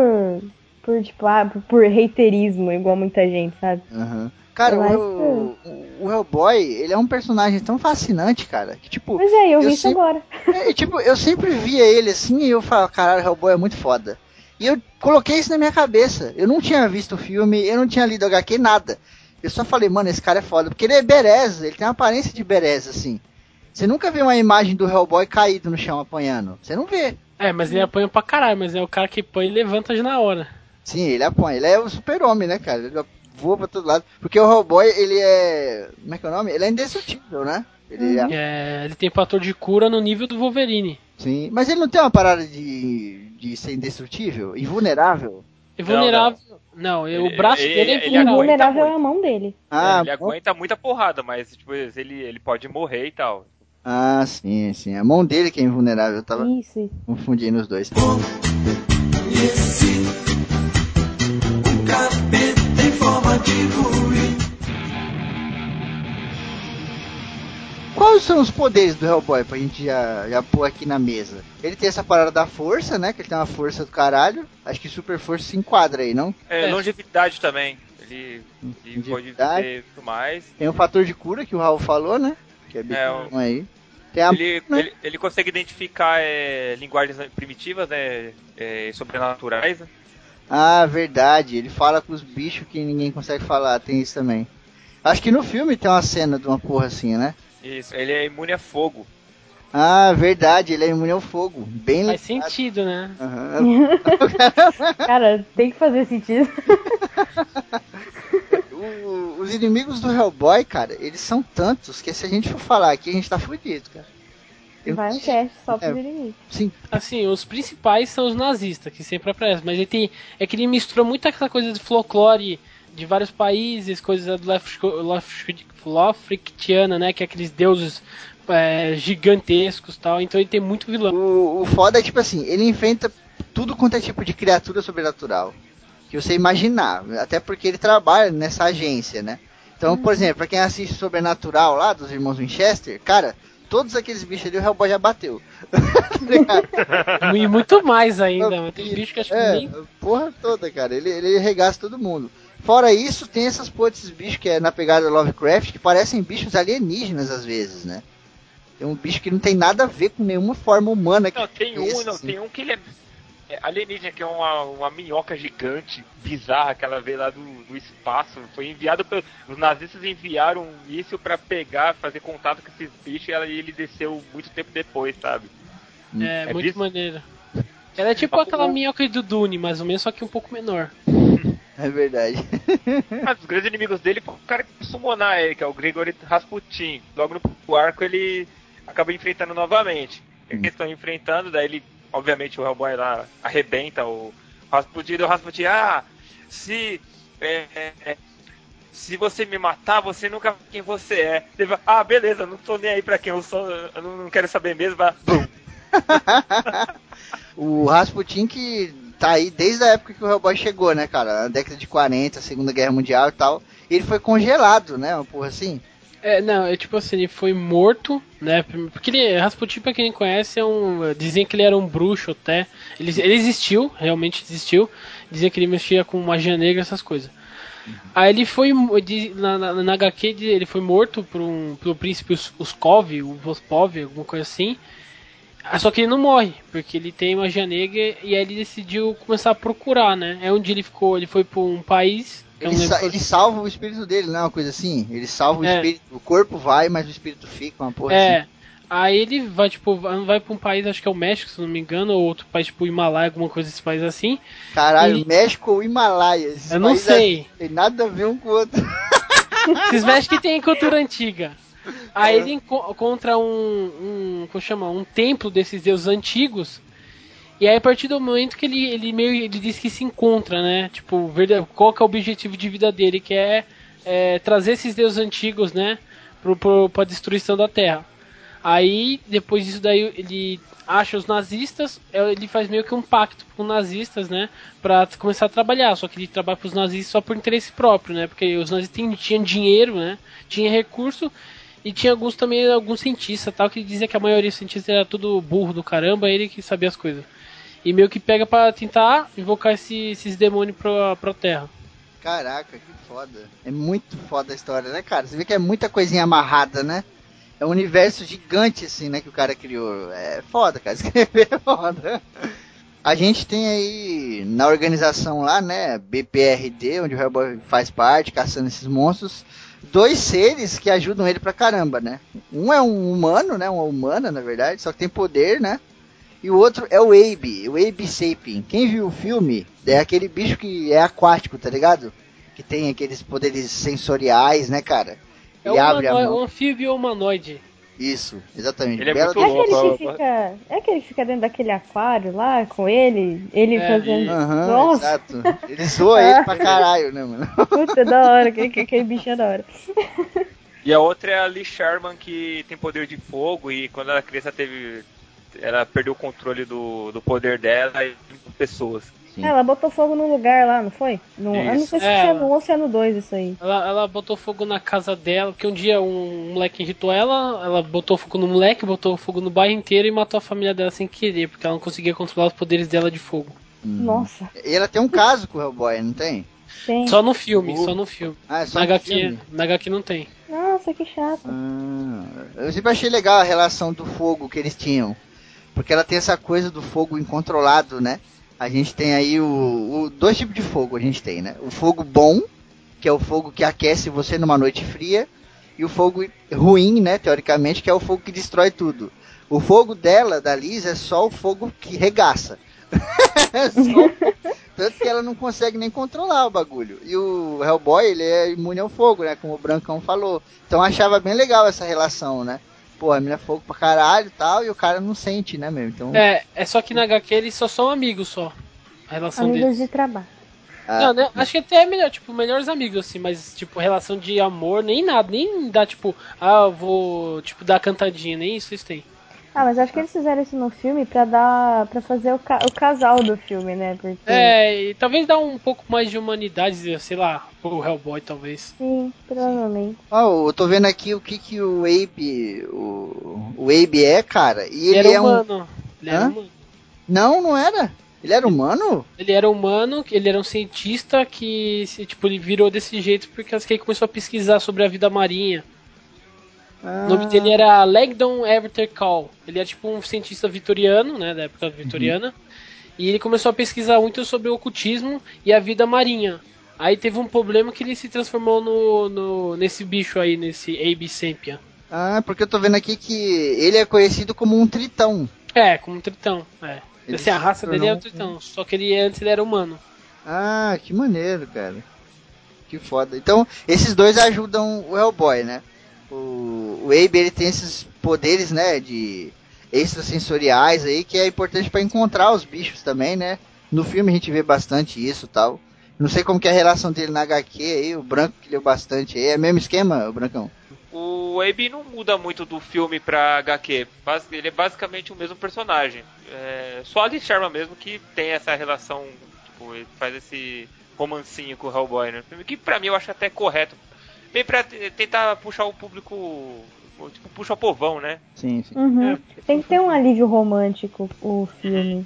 por tipo, ah, por, por haterismo, igual muita gente, sabe? Aham. Cara, o, o, o Hellboy, ele é um personagem tão fascinante, cara, que tipo, Mas é, eu, Eu vi isso sempre- agora. É, tipo, eu sempre via ele assim e eu falava, caralho, Hellboy é muito foda. E eu coloquei isso na minha cabeça. Eu não tinha visto o filme, eu não tinha lido HQ, nada. Eu só falei, mano, esse cara é foda. Porque ele é bereza, ele tem uma aparência de bereza, assim. Você nunca vê uma imagem do Hellboy caído no chão apanhando. Você não vê. É, mas ele apanha pra caralho, mas é o cara que põe e levanta na hora. Sim, ele apanha. Ele é o super-homem, né, cara? Ele voa pra todo lado. Porque o Hellboy, ele é. Como é que é o nome? Ele é indestrutível, né? Ele é. É, ele tem fator de cura no nível do Wolverine. Sim. Mas ele não tem uma parada de, de ser indestrutível? Invulnerável? E vulnerável. Não, Ele- o braço ele- dele é ele vulnerável. aguenta Invulnerável é a mão dele. Ah, É, ele bom. aguenta muita porrada, mas tipo, ele, ele pode morrer e tal. Ah, sim, sim. A mão dele que é invulnerável. Eu tava Isso, confundindo os dois. Quais são os poderes do Hellboy pra gente já, já pôr aqui na mesa? Ele tem essa parada da força, né? Que ele tem uma força do caralho. Acho que super força se enquadra aí, não? É, É. longevidade também. Ele, ele pode Longevidade. viver muito mais. Tem o fator de cura que o Raul falou, né? Que é bem É, bom aí. Tem a. Ele, né? ele, ele consegue identificar é, linguagens primitivas, né? é, sobrenaturais. né? Ah, verdade. Ele fala com os bichos que ninguém consegue falar. Tem isso também. Acho que no filme tem uma cena de uma porra assim, né? Isso, ele é imune a fogo. Ah, verdade. Ele é imune ao fogo. Bem Faz lembrado. sentido, né? Aham. Cara, tem que fazer sentido. O- os inimigos do Hellboy, cara, eles são tantos que se a gente for falar aqui, a gente tá fudido, cara. Eu- Vai um cast só É. pro inimigo. Sim, Assim, os principais são os nazistas, que sempre aparecem. Mas ele tem. É que ele mistura muito aquela coisa de folclore de vários países, coisas do Lovecraftiana, né? Que é aqueles deuses é, gigantescos e tal. Então ele tem muito vilão. O, o foda é tipo assim, ele enfrenta tudo quanto é tipo de criatura sobrenatural. Que você imaginar. Até porque ele trabalha nessa agência, né? Então, por exemplo, pra quem assiste Sobrenatural lá, dos irmãos Winchester, cara, todos aqueles bichos ali o Hellboy já bateu. E muito mais ainda. mas Tem bicho que acho que é, nem. porra toda, cara. Ele, ele regaça todo mundo. Fora isso, tem essas porra desses bichos que é na pegada Lovecraft, que parecem bichos alienígenas às vezes, né? Tem um bicho que não tem nada a ver com nenhuma forma humana. que Não, tem um, esse, não, assim. tem um que ele é, alienígena, que é uma, uma minhoca gigante, bizarra, que ela veio lá do, do espaço. Foi enviado pelos. Os nazistas enviaram um míssil pra pegar, fazer contato com esses bichos e ela- e ele desceu muito tempo depois, sabe? É, É muito bis- maneiro. Ela é tipo aquela minhoca do Dune, mais ou menos, só que um pouco menor. É verdade. Mas os grandes inimigos dele foi o cara que summonar ele, que é o Grigory Rasputin. Logo no arco ele acaba enfrentando novamente. Eles estão enfrentando, daí ele, obviamente, o Hellboy lá arrebenta o Rasputin. E o Rasputin, ah, se. é, é, é, se você me matar, você nunca vai quem você é. Ele ah, beleza, não tô nem aí pra quem eu sou, eu não, quero saber mesmo. Bum. o Rasputin que tá aí desde a época que o Hellboy chegou, né, cara? Na década de 40, Segunda Guerra Mundial e tal. Ele foi congelado, né? Uma porra assim. É, não, é tipo assim, ele foi morto, né? Porque ele, Rasputin, pra quem conhece, é um. Dizem que ele era um bruxo até. Ele, ele existiu, realmente existiu. Dizem que ele mexia com magia negra, essas coisas. Aí ele foi. Na, na, na HQ, ele foi morto por um, pelo príncipe Us- Uskov, o Vospov, alguma coisa assim. Ah, Só que ele não morre, porque ele tem magia negra e aí ele decidiu começar a procurar, né? É onde ele ficou, ele foi pra um país. Ele, lembro sa- ele salva o espírito dele, não é uma coisa assim? Ele salva o É. espírito. O corpo vai, mas o espírito fica, uma porra É. assim. Aí ele vai, tipo, vai pra um país, acho que é o México, se não me engano, ou outro país, tipo, o Himalaia, alguma coisa desse país assim. Caralho, Ele- México ou Himalaia? esses Eu não países sei. Tem nada a ver um com o outro. Esses México que tem cultura antiga. Aí ele enco- encontra um, um, como chama, um templo desses deuses antigos. E aí a partir do momento que ele, ele meio ele diz que se encontra, né? Tipo, qual que é o objetivo de vida dele, que é, é trazer esses deuses antigos, né? Pro, pro, pra destruição da Terra. Aí, depois disso daí, ele acha os nazistas, é, ele faz meio que um pacto com nazistas, né? Pra começar a trabalhar, só que ele trabalha pros nazistas só por interesse próprio, né? Porque os nazistas tinham dinheiro, né? Tinha recurso e tinha alguns também, alguns cientistas tal, que dizia que a maioria dos cientistas era tudo burro do caramba, ele que sabia as coisas. E meio que pega pra tentar invocar esse- esses demônios pra, pra Terra. Caraca, que foda. É muito foda a história, né, cara? Você vê que é muita coisinha amarrada, né? É um universo gigante, assim, né, que o cara criou. É foda, cara. Escrever é foda. A gente tem aí na organização lá, né, BPRD, onde o Hellboy faz parte, caçando esses monstros, dois seres que ajudam ele pra caramba, né? Um é um humano, né, uma humana, na verdade, só que tem poder, né? E o outro é o Abe, o Abe Sapien. Quem viu o filme é aquele bicho que é aquático, tá ligado? Que tem aqueles poderes sensoriais, né, cara? É Ele um, abre a mão. um anfíbio humanoide. Isso, exatamente. Ele é Bela muito É louco. aquele que fica. É aquele que fica dentro daquele aquário lá com ele? Ele É, fazendo. Aham, Nossa, exato. Ele zoa ele pra caralho, né, mano? puta, da hora, aquele, aquele bichinho é da hora. E a outra é a Lee Sherman, que tem poder de fogo e quando ela criança teve. Ela perdeu o controle do, do poder dela e de pessoas. Sim. Ela botou fogo num lugar lá, não foi? No, eu não sei se É. no 1 ou se é no 2 isso aí. Ela, ela botou fogo na casa dela, porque um dia um moleque irritou ela, ela botou fogo no moleque, botou fogo no bairro inteiro e matou a família dela sem querer, porque ela não conseguia controlar os poderes dela de fogo. Nossa, E ela tem um caso com o Hellboy, não tem? tem. Só no filme, Oh. só no filme. Ah, é só Na no HQ, filme? na HQ não tem. Nossa, que chato. Ah, eu sempre achei legal a relação do fogo que eles tinham. Porque ela tem essa coisa do fogo incontrolado, né? A gente tem aí o, o- dois tipos de fogo a gente tem, né? O fogo bom, que é o fogo que aquece você numa noite fria, e o fogo ruim, né, teoricamente, que é o fogo que destrói tudo. O fogo dela, da Liz, é só o fogo que regaça. Tanto que ela não consegue nem controlar o bagulho. E o Hellboy, ele é imune ao fogo, né? Como o Brancão falou. Então achava bem legal essa relação, né? Pô, a mina é fogo pra caralho e tal, e o cara não sente, né, meu? Então. É, é só que na HQ eles só são amigos só. A relação Amigos deles. de trabalho. ah, Não, né, acho que até é melhor, tipo, melhores amigos, assim, mas, tipo, relação de amor, nem nada, nem dá, tipo, ah, eu vou, tipo, dar cantadinha, nem isso eles têm. Ah, mas acho que eles fizeram isso no filme pra dar. para fazer o, ca- o casal do filme, né? Porque. É, e talvez dá um pouco mais de humanidade, sei lá, pro Hellboy, talvez. Sim, provavelmente. Ó, eu tô vendo aqui o que que o Abe, o, o Abe é, cara, e ele Ele, era é um... humano. Ele era humano. Não, não era. Ele era humano? Ele era humano, ele era um cientista que, se, tipo, ele virou desse jeito porque ele começou a pesquisar sobre a vida marinha. Ah, O nome dele era Langdon Everter Call. Ele era tipo um cientista vitoriano, né, da época vitoriana. E ele começou a pesquisar muito sobre o ocultismo e a vida marinha. Aí teve um problema que ele se transformou no, no nesse bicho aí, nesse Abe Sempian. Ah, porque eu tô vendo aqui que ele é conhecido como um tritão. É, como um tritão, é. Ele assim, a raça dele é o tornou tritão, só que ele antes ele era humano. Ah, que maneiro, cara. Que foda. Então, esses dois ajudam o Hellboy, né? O, o Abe, ele tem esses poderes, né, de extrasensoriais aí, que é importante pra encontrar os bichos também, né? No filme a gente vê bastante isso tal. Não sei como que é a relação dele na HQ aí, o Branco que leu bastante aí. É mesmo esquema, o Brancão? O Abe não muda muito do filme pra HQ. Ele é basicamente o mesmo personagem. É, só a Alice Sherman mesmo que tem essa relação, tipo, ele faz esse romancinho com o Hellboy, né? Que pra mim eu acho até correto. Bem pra tentar puxar o público, tipo, puxa o povão, né? Sim, sim. Uhum. Tem que ter um alívio romântico o filme.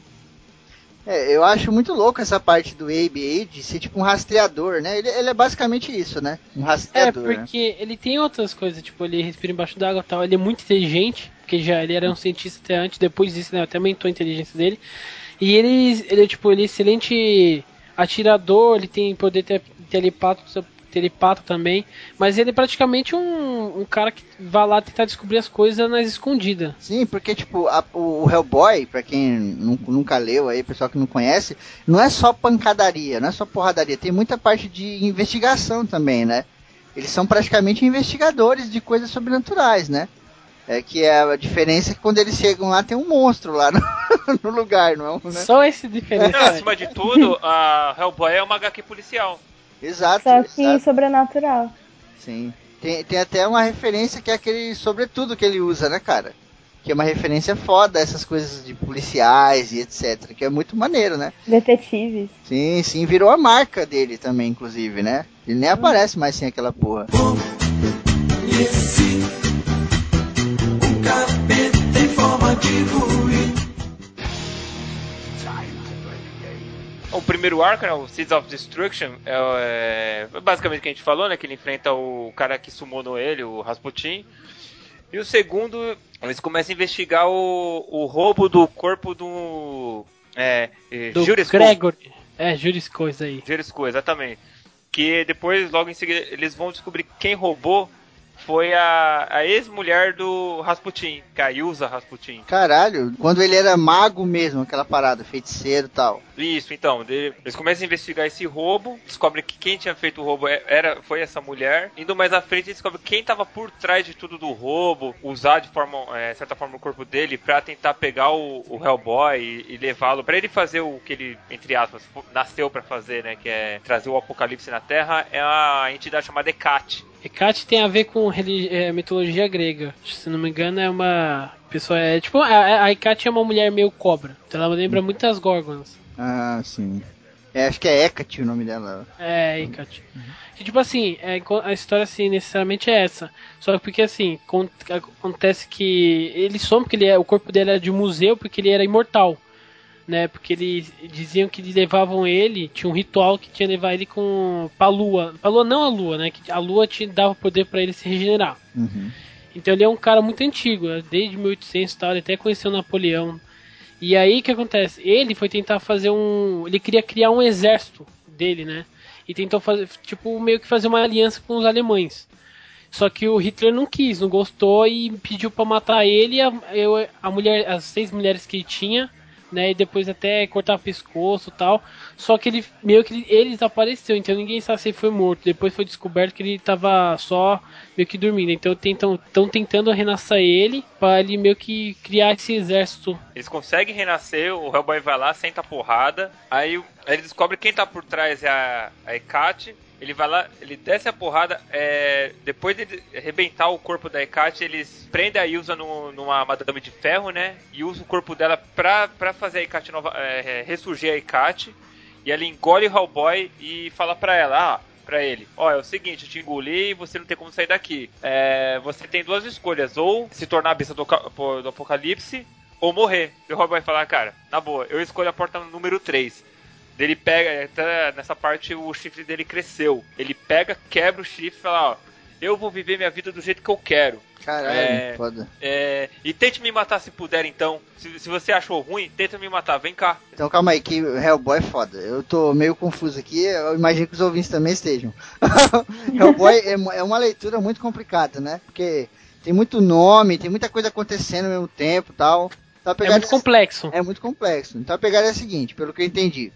É, eu acho muito louco essa parte do Abe de ser tipo um rastreador, né? Ele, ele é basicamente isso, né? Um É, rastreador. né? porque ele tem outras coisas, tipo, ele respira embaixo d'água e tal, ele é muito inteligente, porque já ele era um cientista até antes, depois disso, né, até aumentou a inteligência dele. E ele, ele é, tipo, ele é excelente atirador, ele tem poder te- telepato, telepato também, mas ele é praticamente um, um cara que vai lá tentar descobrir as coisas nas escondidas. Sim, porque, tipo, a- o, o Hellboy, pra quem nu- nunca leu aí, pessoal que não conhece, não é só pancadaria, não é só porradaria, tem muita parte de investigação também, né? Eles são praticamente investigadores de coisas sobrenaturais, né? É que é a diferença é que quando eles chegam lá tem um monstro lá no, no lugar, não é? Né? Só essa diferença. Não, acima de tudo, a Hellboy é uma HQ policial. Exato, Só que exato. sobrenatural. Sim. Tem, tem até uma referência que é aquele sobretudo que ele usa, né, cara? Que é uma referência foda, essas coisas de policiais e etc. Que é muito maneiro, né? Detetives. Sim, sim, virou a marca dele também, inclusive, né? Ele nem aparece mais sem aquela porra. O primeiro arco, né, o Seeds of Destruction, é, é basicamente o que a gente falou, né? Que ele enfrenta o cara que summonou ele, o Rasputin. E o segundo, eles começam a investigar o, o roubo do corpo do. É, é, do Kuhn. Gregory. É, Juris Coisa aí. Kuhn, exatamente. Que depois, logo em seguida, eles vão descobrir que quem roubou foi a, a ex-mulher do Rasputin, que é Rasputin. Caralho, quando ele era mago mesmo, aquela parada, feiticeiro e tal. Isso, então, eles começam a investigar esse roubo, descobrem que quem tinha feito o roubo é- era, foi essa mulher. Indo mais à frente, descobre quem estava por trás de tudo do roubo, usar de forma, é, certa forma o corpo dele pra tentar pegar o, o Hellboy e, e levá-lo pra ele fazer o que ele, entre aspas, nasceu pra fazer, né, que é trazer o apocalipse na Terra, é a entidade chamada Hecate. Hecate tem a ver com é, mitologia grega. Se não me engano, é uma pessoa. É tipo, a, a Hecate é uma mulher meio cobra. Então ela lembra muitas Gorgons. Ah, sim. É, acho que é Hecate o nome dela. É, Hecate. Que, tipo assim, é, a história assim, necessariamente é essa. Só que porque assim, con- acontece que ele some porque ele é, o corpo dele era de museu porque ele era imortal. Né, porque eles diziam que levavam ele, tinha um ritual que tinha levar ele com pra lua. Pra lua não a lua, né? Que a lua te dava poder pra ele se regenerar. Uhum. Então ele é um cara muito antigo, né? desde 1800 e tal, ele até conheceu Napoleão. E aí o que acontece? Ele foi tentar fazer um. Ele queria criar um exército dele, né? E tentou fazer, tipo, meio que fazer uma aliança com os alemães. Só que o Hitler não quis, não gostou e pediu pra matar ele e a, eu- a mulher, as seis mulheres que ele tinha, né? E depois até cortar pescoço e tal. Só que ele meio que ele, ele desapareceu, então ninguém sabe se ele foi morto. Depois foi descoberto que ele tava só meio que dormindo. Então tentam tentando renascer ele para ele meio que criar esse exército. Eles conseguem renascer, o Hellboy vai lá, senta a porrada, aí, o- aí ele descobre quem tá por trás é a, a Hecate, ele vai lá, ele desce a porrada, é, depois de arrebentar o corpo da Hecate, eles prendem a Ilsa no- numa madame de ferro, né, e usam o corpo dela pra, pra fazer a Hecate nova, é, ressurgir a Hecate, e ela engole o Hellboy e fala pra ela, ah, pra ele, ó, é o seguinte, eu te engoli e você não tem como sair daqui. É, você tem duas escolhas, ou se tornar a besta do, do apocalipse, ou morrer. E o Rob vai falar, cara, na boa, eu escolho a porta número 3. Ele pega, até nessa parte o chifre dele cresceu. Ele pega, quebra o chifre e fala, ó, eu vou viver minha vida do jeito que eu quero. Caralho, É. foda. É, e tente me matar se puder, então. Se, se você achou ruim, tenta me matar. Vem cá. Então calma aí, que Hellboy é foda. Eu tô meio confuso aqui, eu imagino que os ouvintes também estejam. Hellboy é, é uma leitura muito complicada, né? Porque tem muito nome, tem muita coisa acontecendo ao mesmo tempo e tal. Então, É muito complexo. é muito complexo. Então a pegada é a seguinte, pelo que eu entendi.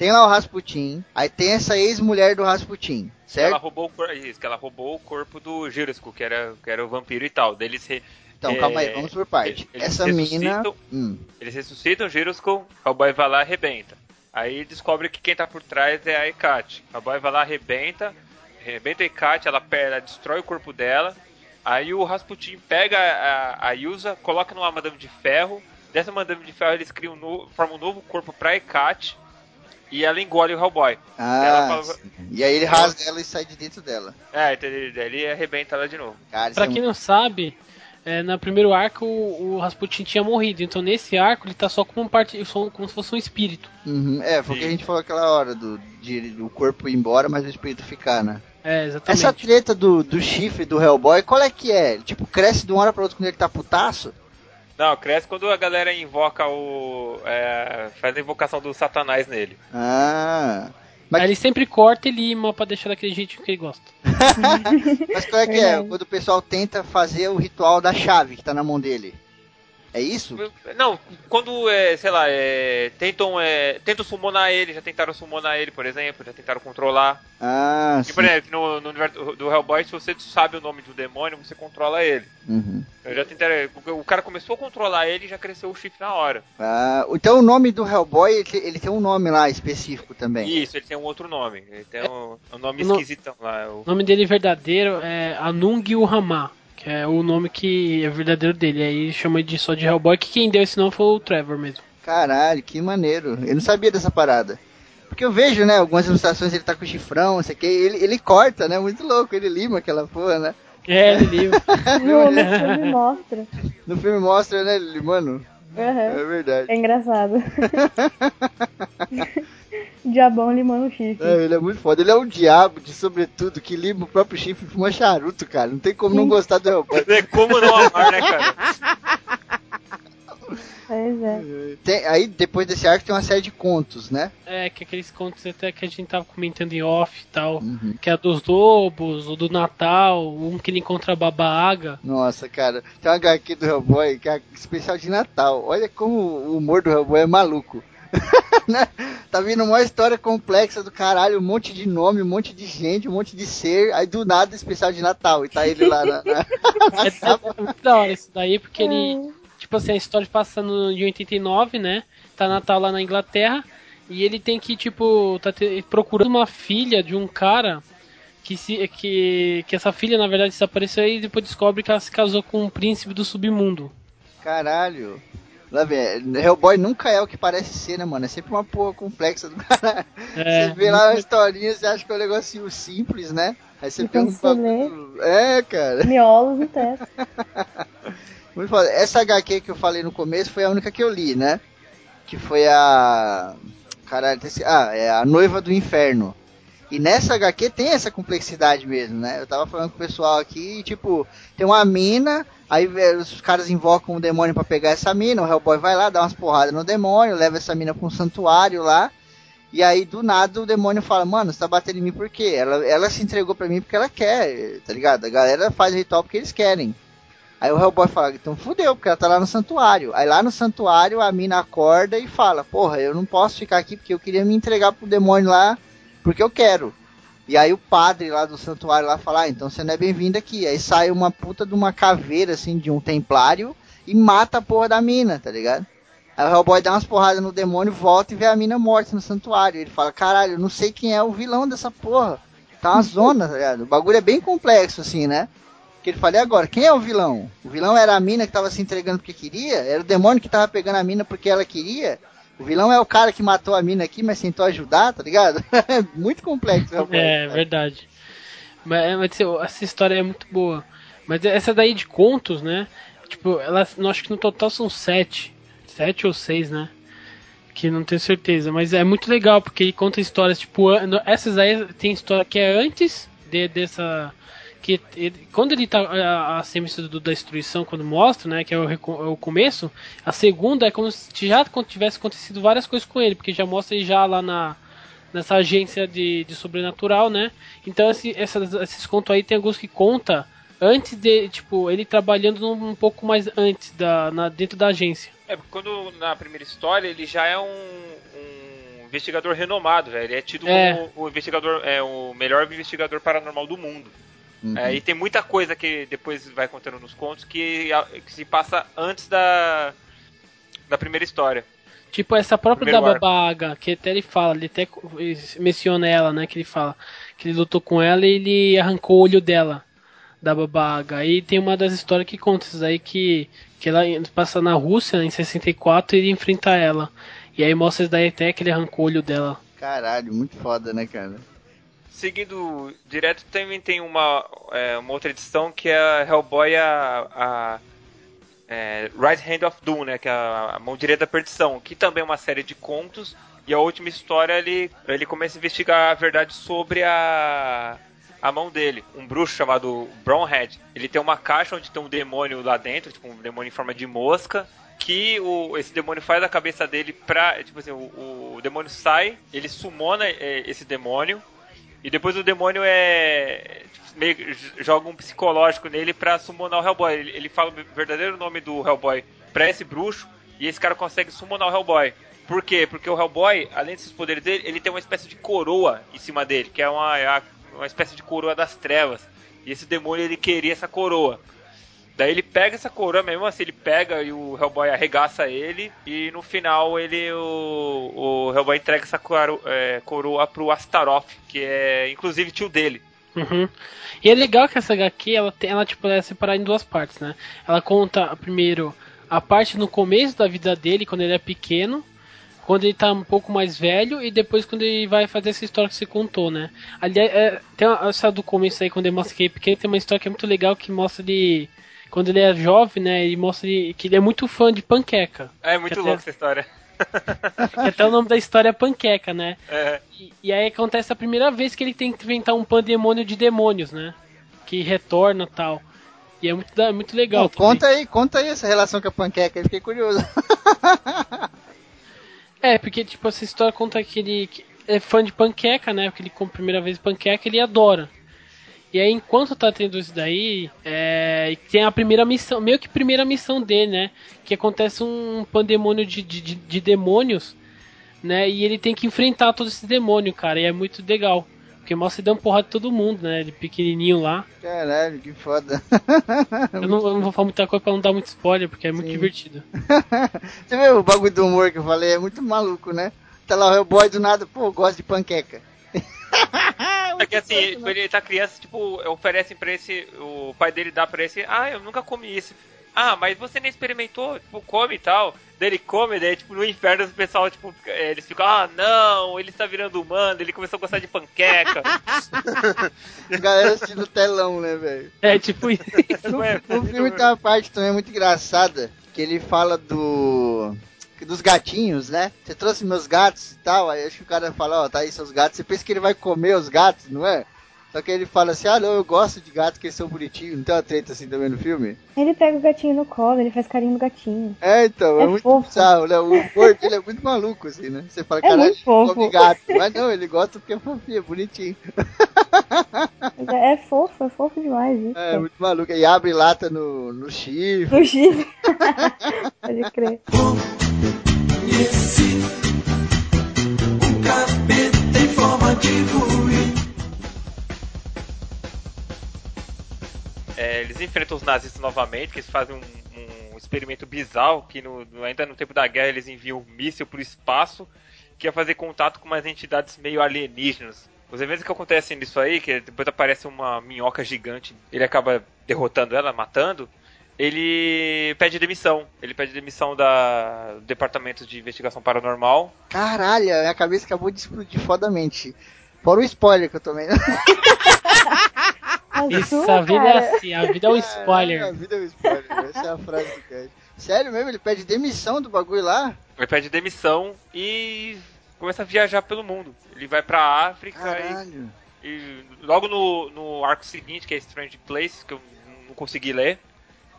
Tem lá o Rasputin, aí tem essa ex-mulher do Rasputin, Ela certo? roubou o. Isso, que ela roubou o corpo do Girosko, que era, que era o vampiro e tal. Deles re, Então é, calma aí, vamos por parte. Essa mina. Hum, Eles ressuscitam o Girosko, o boy vai lá e arrebenta. Aí descobre que quem tá por trás é a Ekate. O boy vai lá, arrebenta, arrebenta a Ekate, ela, ela destrói o corpo dela. Aí o Rasputin pega a, a Yusa, coloca numa madame de ferro. Dessa madame de ferro eles criam um novo, formam um novo corpo pra Ekate. E ela engole o Hellboy. Ela Ah, fala- e aí ele rasga ela e sai de dentro dela. É, então ele, ele arrebenta ela de novo. Cara, Pra é quem muito- não sabe, é, no primeiro arco o, o Rasputin tinha morrido. Então nesse arco ele tá só como, parte, só como se fosse um espírito. Uhum, É, foi o que a gente falou aquela hora, do, de, do corpo ir embora, mas o espírito ficar, né? É, exatamente. Essa treta do, do chifre do Hellboy, qual é que é? Tipo, cresce de uma hora pra outra quando ele tá putaço? Não, cresce quando a galera invoca o. é, faz a invocação do Satanás nele. Ah. Mas, Aí ele sempre corta e lima pra deixar daquele jeitinho que ele gosta. mas qual é que é? Quando o pessoal tenta fazer o ritual da chave que tá na mão dele. É isso? Não, quando, é, sei lá, é, tentam, é, tentam summonar ele, já tentaram summonar ele, por exemplo, já tentaram controlar. Ah, Porque, sim. por exemplo, no, no universo do Hellboy, se você sabe o nome do demônio, você controla ele. Uhum. Eu já tentei, o cara começou a controlar ele e já cresceu o chifre na hora. Ah, então o nome do Hellboy, ele, tem- ele tem um nome lá específico também. Isso, ele tem um outro nome. Ele tem um, um nome No- esquisitão lá. O, O nome dele verdadeiro é Anung Uhama, que é o nome que é verdadeiro dele. Aí chama de só de Hellboy, que quem deu esse nome foi o Trevor mesmo. Caralho, que maneiro. Eu não sabia dessa parada. Porque eu vejo, né, algumas ilustrações ele tá com chifrão, não sei o que, ele, ele corta, né? Muito louco, ele lima aquela porra, né? É, ele livro. No, no filme mostra. No filme mostra, né, ele limando. Aham. É verdade. É engraçado. Diabão limando o chifre. É, ele é muito foda. Ele é um diabo de sobretudo que lima o próprio chifre e fuma charuto, cara. Não tem como não gostar do Hellboy. É como não amar, né, cara? Pois é. Tem- aí depois desse arco tem uma série de contos, né? É, que aqueles contos até que a gente tava comentando em off e tal. Uhum. Que é dos lobos, o do Natal, um que ele encontra a Baba Aga. Nossa, cara, tem uma HQ do Hellboy que é especial de Natal. Olha como o humor do Hellboy é maluco. Né? tá vindo uma história complexa do caralho, um monte de nome, um monte de gente, um monte de ser, aí do nada especial de Natal. E tá ele lá na. na- É, é- é muito da hora isso daí, porque ele. Tipo assim, a história passa no, em 89, né? Tá Natal lá na Inglaterra. E ele tem que, tipo, tá te- procurando uma filha de um cara. Que, se, que, que essa filha, na verdade, desapareceu e depois descobre que ela se casou com um príncipe do submundo. Caralho. Lá vem, Hellboy nunca é o que parece ser, né, mano? É sempre uma porra complexa do caralho. É, você vê lá a historinha, você acha que é um negocinho simples, né? Aí você E tem um lê- bagulho. É, cara. Miolos no teto. Muito foda. Essa HQ que eu falei no começo foi a única que eu li, né? Que foi a. Caralho, esse- ah, é a Noiva do Inferno. E nessa HQ tem essa complexidade mesmo, né? Eu tava falando com o pessoal aqui, e, tipo, tem uma mina, aí os caras invocam o demônio pra pegar essa mina, o Hellboy vai lá, dá umas porradas no demônio, leva essa mina pra um santuário lá, e aí do nada o demônio fala, mano, você tá batendo em mim por quê? Ela, ela se entregou pra mim porque ela quer, tá ligado? A galera faz ritual porque eles querem. Aí o Hellboy fala, então fudeu, porque ela tá lá no santuário. Aí lá no santuário a mina acorda e fala, porra, eu não posso ficar aqui porque eu queria me entregar pro demônio lá porque eu quero. E aí o padre lá do santuário lá fala, ah, então você não é bem-vindo aqui. Aí sai uma puta de uma caveira, assim, de um templário e mata a porra da mina, tá ligado? Aí o Hellboy dá umas porradas no demônio, volta e vê a mina morta no santuário. Ele fala, caralho, eu não sei quem é o vilão dessa porra. Tá uma zona, tá ligado? O bagulho é bem complexo, assim, né? Que ele fala, e agora, quem é o vilão? O vilão era a mina que tava se entregando porque queria? Era o demônio que tava pegando a mina porque ela queria? O vilão é o cara que matou a mina aqui, mas tentou ajudar, tá ligado? É muito complexo. Hellboy, É, cara. verdade. Mas, mas assim, essa história é muito boa. Mas essa daí de contos, né? Tipo, ela, não, acho que no total são sete. Sete ou seis, né? Que não tenho certeza. Mas é muito legal, porque ele conta histórias, tipo, essas aí tem história que é antes de, dessa. Que ele- quando ele tá a, a semestre do- da destruição quando mostra, né, que é o, é o começo, a segunda é como se já tivesse acontecido várias coisas com ele, porque já mostra ele já lá na nessa agência de, de sobrenatural, né? Então esse, essas- esses contos aí tem alguns que conta antes de, tipo, ele trabalhando um, um pouco mais antes da na, dentro da agência. É, porque quando na primeira história ele já é um, um investigador renomado, velho. Ele é tido É. como o investigador, é o melhor investigador paranormal do mundo. Uhum. É, e tem muita coisa que depois vai contando nos contos que, que se passa antes da, da primeira história. Tipo, essa própria Primeiro da. Babaga, que até ele fala, ele até menciona ela, né? Que ele fala que ele lutou com ela e ele arrancou o olho dela, da Babaga. Aí tem uma das histórias que conta isso aí que, que ela passa na Rússia em 64 e ele enfrenta ela. E aí mostra isso daí até que ele arrancou o olho dela. Caralho, muito foda, né, cara? Seguindo direto, também tem uma, é, uma outra edição que é Hellboy, a, a é, Right Hand of Doom, né? Que é a, a Mão Direita da Perdição, que também é uma série de contos. E a última história ele, ele começa a investigar a verdade sobre a, a mão dele. Um bruxo chamado Brownhead. Ele tem uma caixa onde tem um demônio lá dentro, tipo um demônio em forma de mosca. Que o, esse demônio faz a cabeça dele pra. Tipo assim, o, o demônio sai, ele sumona é, esse demônio. E depois o demônio é. meio joga um psicológico nele pra summonar o Hellboy. Ele, fala o verdadeiro nome do Hellboy pra esse bruxo e esse cara consegue summonar o Hellboy. Por quê? Porque o Hellboy, além desses poderes dele, ele tem uma espécie de coroa em cima dele, que é uma, é uma espécie de coroa das trevas. E esse demônio ele queria essa coroa. Daí ele pega essa coroa, mesmo assim ele pega e o Hellboy arregaça ele. E no final ele o, o Hellboy entrega essa coro- é, coroa pro Astaroth, que é inclusive tio dele. Uhum. E é legal que essa HQ, ela, tem, ela tipo, é separada em duas partes, né? Ela conta primeiro a parte no começo da vida dele, quando ele é pequeno, quando ele tá um pouco mais velho, e depois quando ele vai fazer essa história que você contou, né? Aliás, é, tem uma- essa do começo aí, quando ele mostra que ele é pequeno, tem uma história que é muito legal que mostra ele. Quando ele é jovem, né? Ele mostra que ele é muito fã de panqueca. É muito Quer louco essa história. Até o nome da história é panqueca, né? É, E, e aí acontece a primeira vez que ele tem que inventar um pandemônio de demônios, né? Que retorna e tal. E é muito, é muito legal. Conta aí, conta aí essa relação com a panqueca, eu fiquei curioso. É, porque tipo, essa história conta que ele é fã de panqueca, né? Porque ele compra a primeira vez panqueca ele adora. E aí, enquanto tá tendo isso daí, é, tem a primeira missão, meio que primeira missão dele, né? Que acontece um pandemônio de, de, de- de demônios, né? E ele tem que enfrentar todo esse demônio, cara. E é muito legal. Porque mostra dando porrada de todo mundo, né? Ele pequenininho lá. Caralho, que foda. Eu não, eu não vou falar muita coisa pra não dar muito spoiler, porque é muito Sim. divertido. Você vê o bagulho do humor que eu falei? É muito maluco, né? Tá lá o Hellboy do nada, pô, eu gosto de panqueca. é que assim, quando ele tá criança, tipo, oferecem pra esse. O pai dele dá pra esse. Ah, eu nunca comi isso. Ah, mas você nem experimentou, tipo, come e tal. Daí ele come, daí, tipo, no inferno o pessoal, tipo, eles ficam, ah, não, ele está virando humano, ele começou a gostar de panqueca. A galera assistindo telão, né, velho? É tipo isso. É, no filme tem uma parte também muito engraçada, que ele fala do... dos gatinhos, né? Você trouxe meus gatos e tal, aí acho que o cara fala, ó, tá aí seus gatos, você pensa que ele vai comer os gatos, não é? Só que ele fala assim, ah não, eu gosto de gatos que eles são bonitinhos, não tem uma treta assim também no filme? Ele pega o gatinho no colo, ele faz carinho no gatinho. É, então, é, É muito fofo. bizarro, né? O humor dele é muito maluco, assim, né? Você fala, É caralho, come gato. Mas não, ele gosta porque é fofinho, é bonitinho. É, é fofo, é fofo demais isso. É, muito maluco. E abre lata no, no chifre. No chifre. Pode crer. É, eles enfrentam os nazistas novamente, eles fazem um, um experimento bizarro, que no- ainda no tempo da guerra eles enviam um míssil pro espaço, que ia fazer contato com umas entidades meio alienígenas. Os eventos que acontecem nisso aí, que depois aparece uma minhoca gigante, ele acaba derrotando ela, matando, ele pede demissão. Ele pede demissão da, do Departamento de Investigação Paranormal. Caralho, minha cabeça acabou de explodir fodamente. Fora o spoiler que eu tomei. A Isso, a vida é assim, a vida é um A spoiler. vida é um spoiler. Essa é a frase do cast. Sério mesmo? Ele pede demissão do bagulho lá? Ele pede demissão e começa a viajar pelo mundo. Ele vai pra África e Caralho. E logo no, no arco seguinte, que é Strange Place, que eu não consegui ler,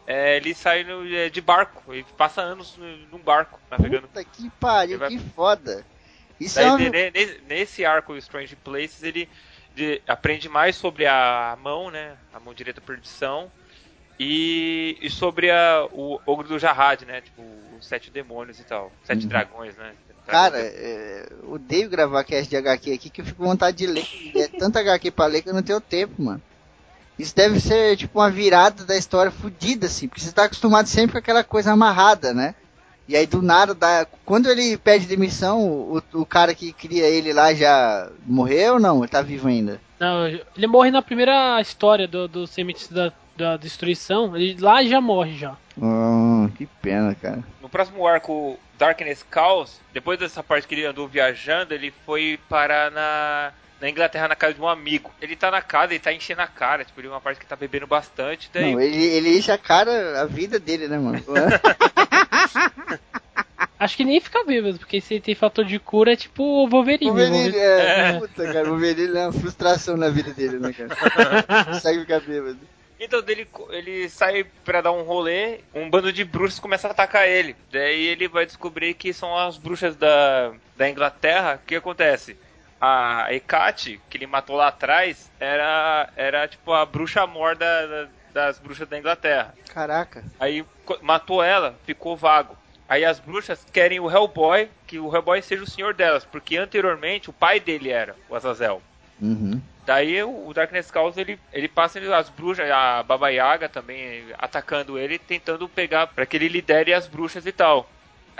é, ele sai no, é, de barco. Ele passa anos num barco, navegando. Puta que pariu, vai- que foda. Isso Daí, é uma... ne- nesse arco Strange Places, ele de- aprende mais sobre a mão, né? A mão direita perdição. E, e sobre a, o ogro do Jarrad, né? Tipo, os sete demônios e tal. Sete Uhum. dragões, né? Cara, é, odeio gravar cast de HQ aqui que eu fico com vontade de ler. É tanta HQ pra ler que eu não tenho tempo, mano. Isso deve ser tipo uma virada da história fodida, assim, porque você tá acostumado sempre com aquela coisa amarrada, né? E aí do nada, dá... quando ele pede demissão, o, o cara que cria ele lá já morreu ou não? Ele tá vivo ainda? Não, ele morre na primeira história do, do Semite da, da Destruição. Ele lá já morre já. Oh, que pena, cara. No próximo arco, Darkness Chaos, depois dessa parte que ele andou viajando, ele foi parar na, na Inglaterra na casa de um amigo. Ele tá na casa, ele tá enchendo a cara, tipo, ele é uma parte que tá bebendo bastante, daí Não, ele, ele enche a cara, a vida dele, né, mano? Acho que nem fica bêbado, porque se ele tem fator de cura é tipo o Wolverine. Wolverine, é, É. puta, cara, Wolverine é uma frustração na vida dele, né, cara? Consegue ficar bêbado. Então dele, ele sai pra dar um rolê, um bando de bruxas começa a atacar ele. Daí ele vai descobrir que são as bruxas da, da Inglaterra. O que acontece? A Hecate, que ele matou lá atrás, era, era tipo a bruxa mor da- da- das bruxas da Inglaterra. Caraca. Aí matou ela, ficou vago. Aí as bruxas querem o Hellboy, que o Hellboy seja o senhor delas, porque anteriormente o pai dele era o Azazel. Uhum. Daí o Darkness Chaos ele, ele passa as bruxas, a Baba Yaga também atacando ele, tentando pegar para que ele lidere as bruxas e tal.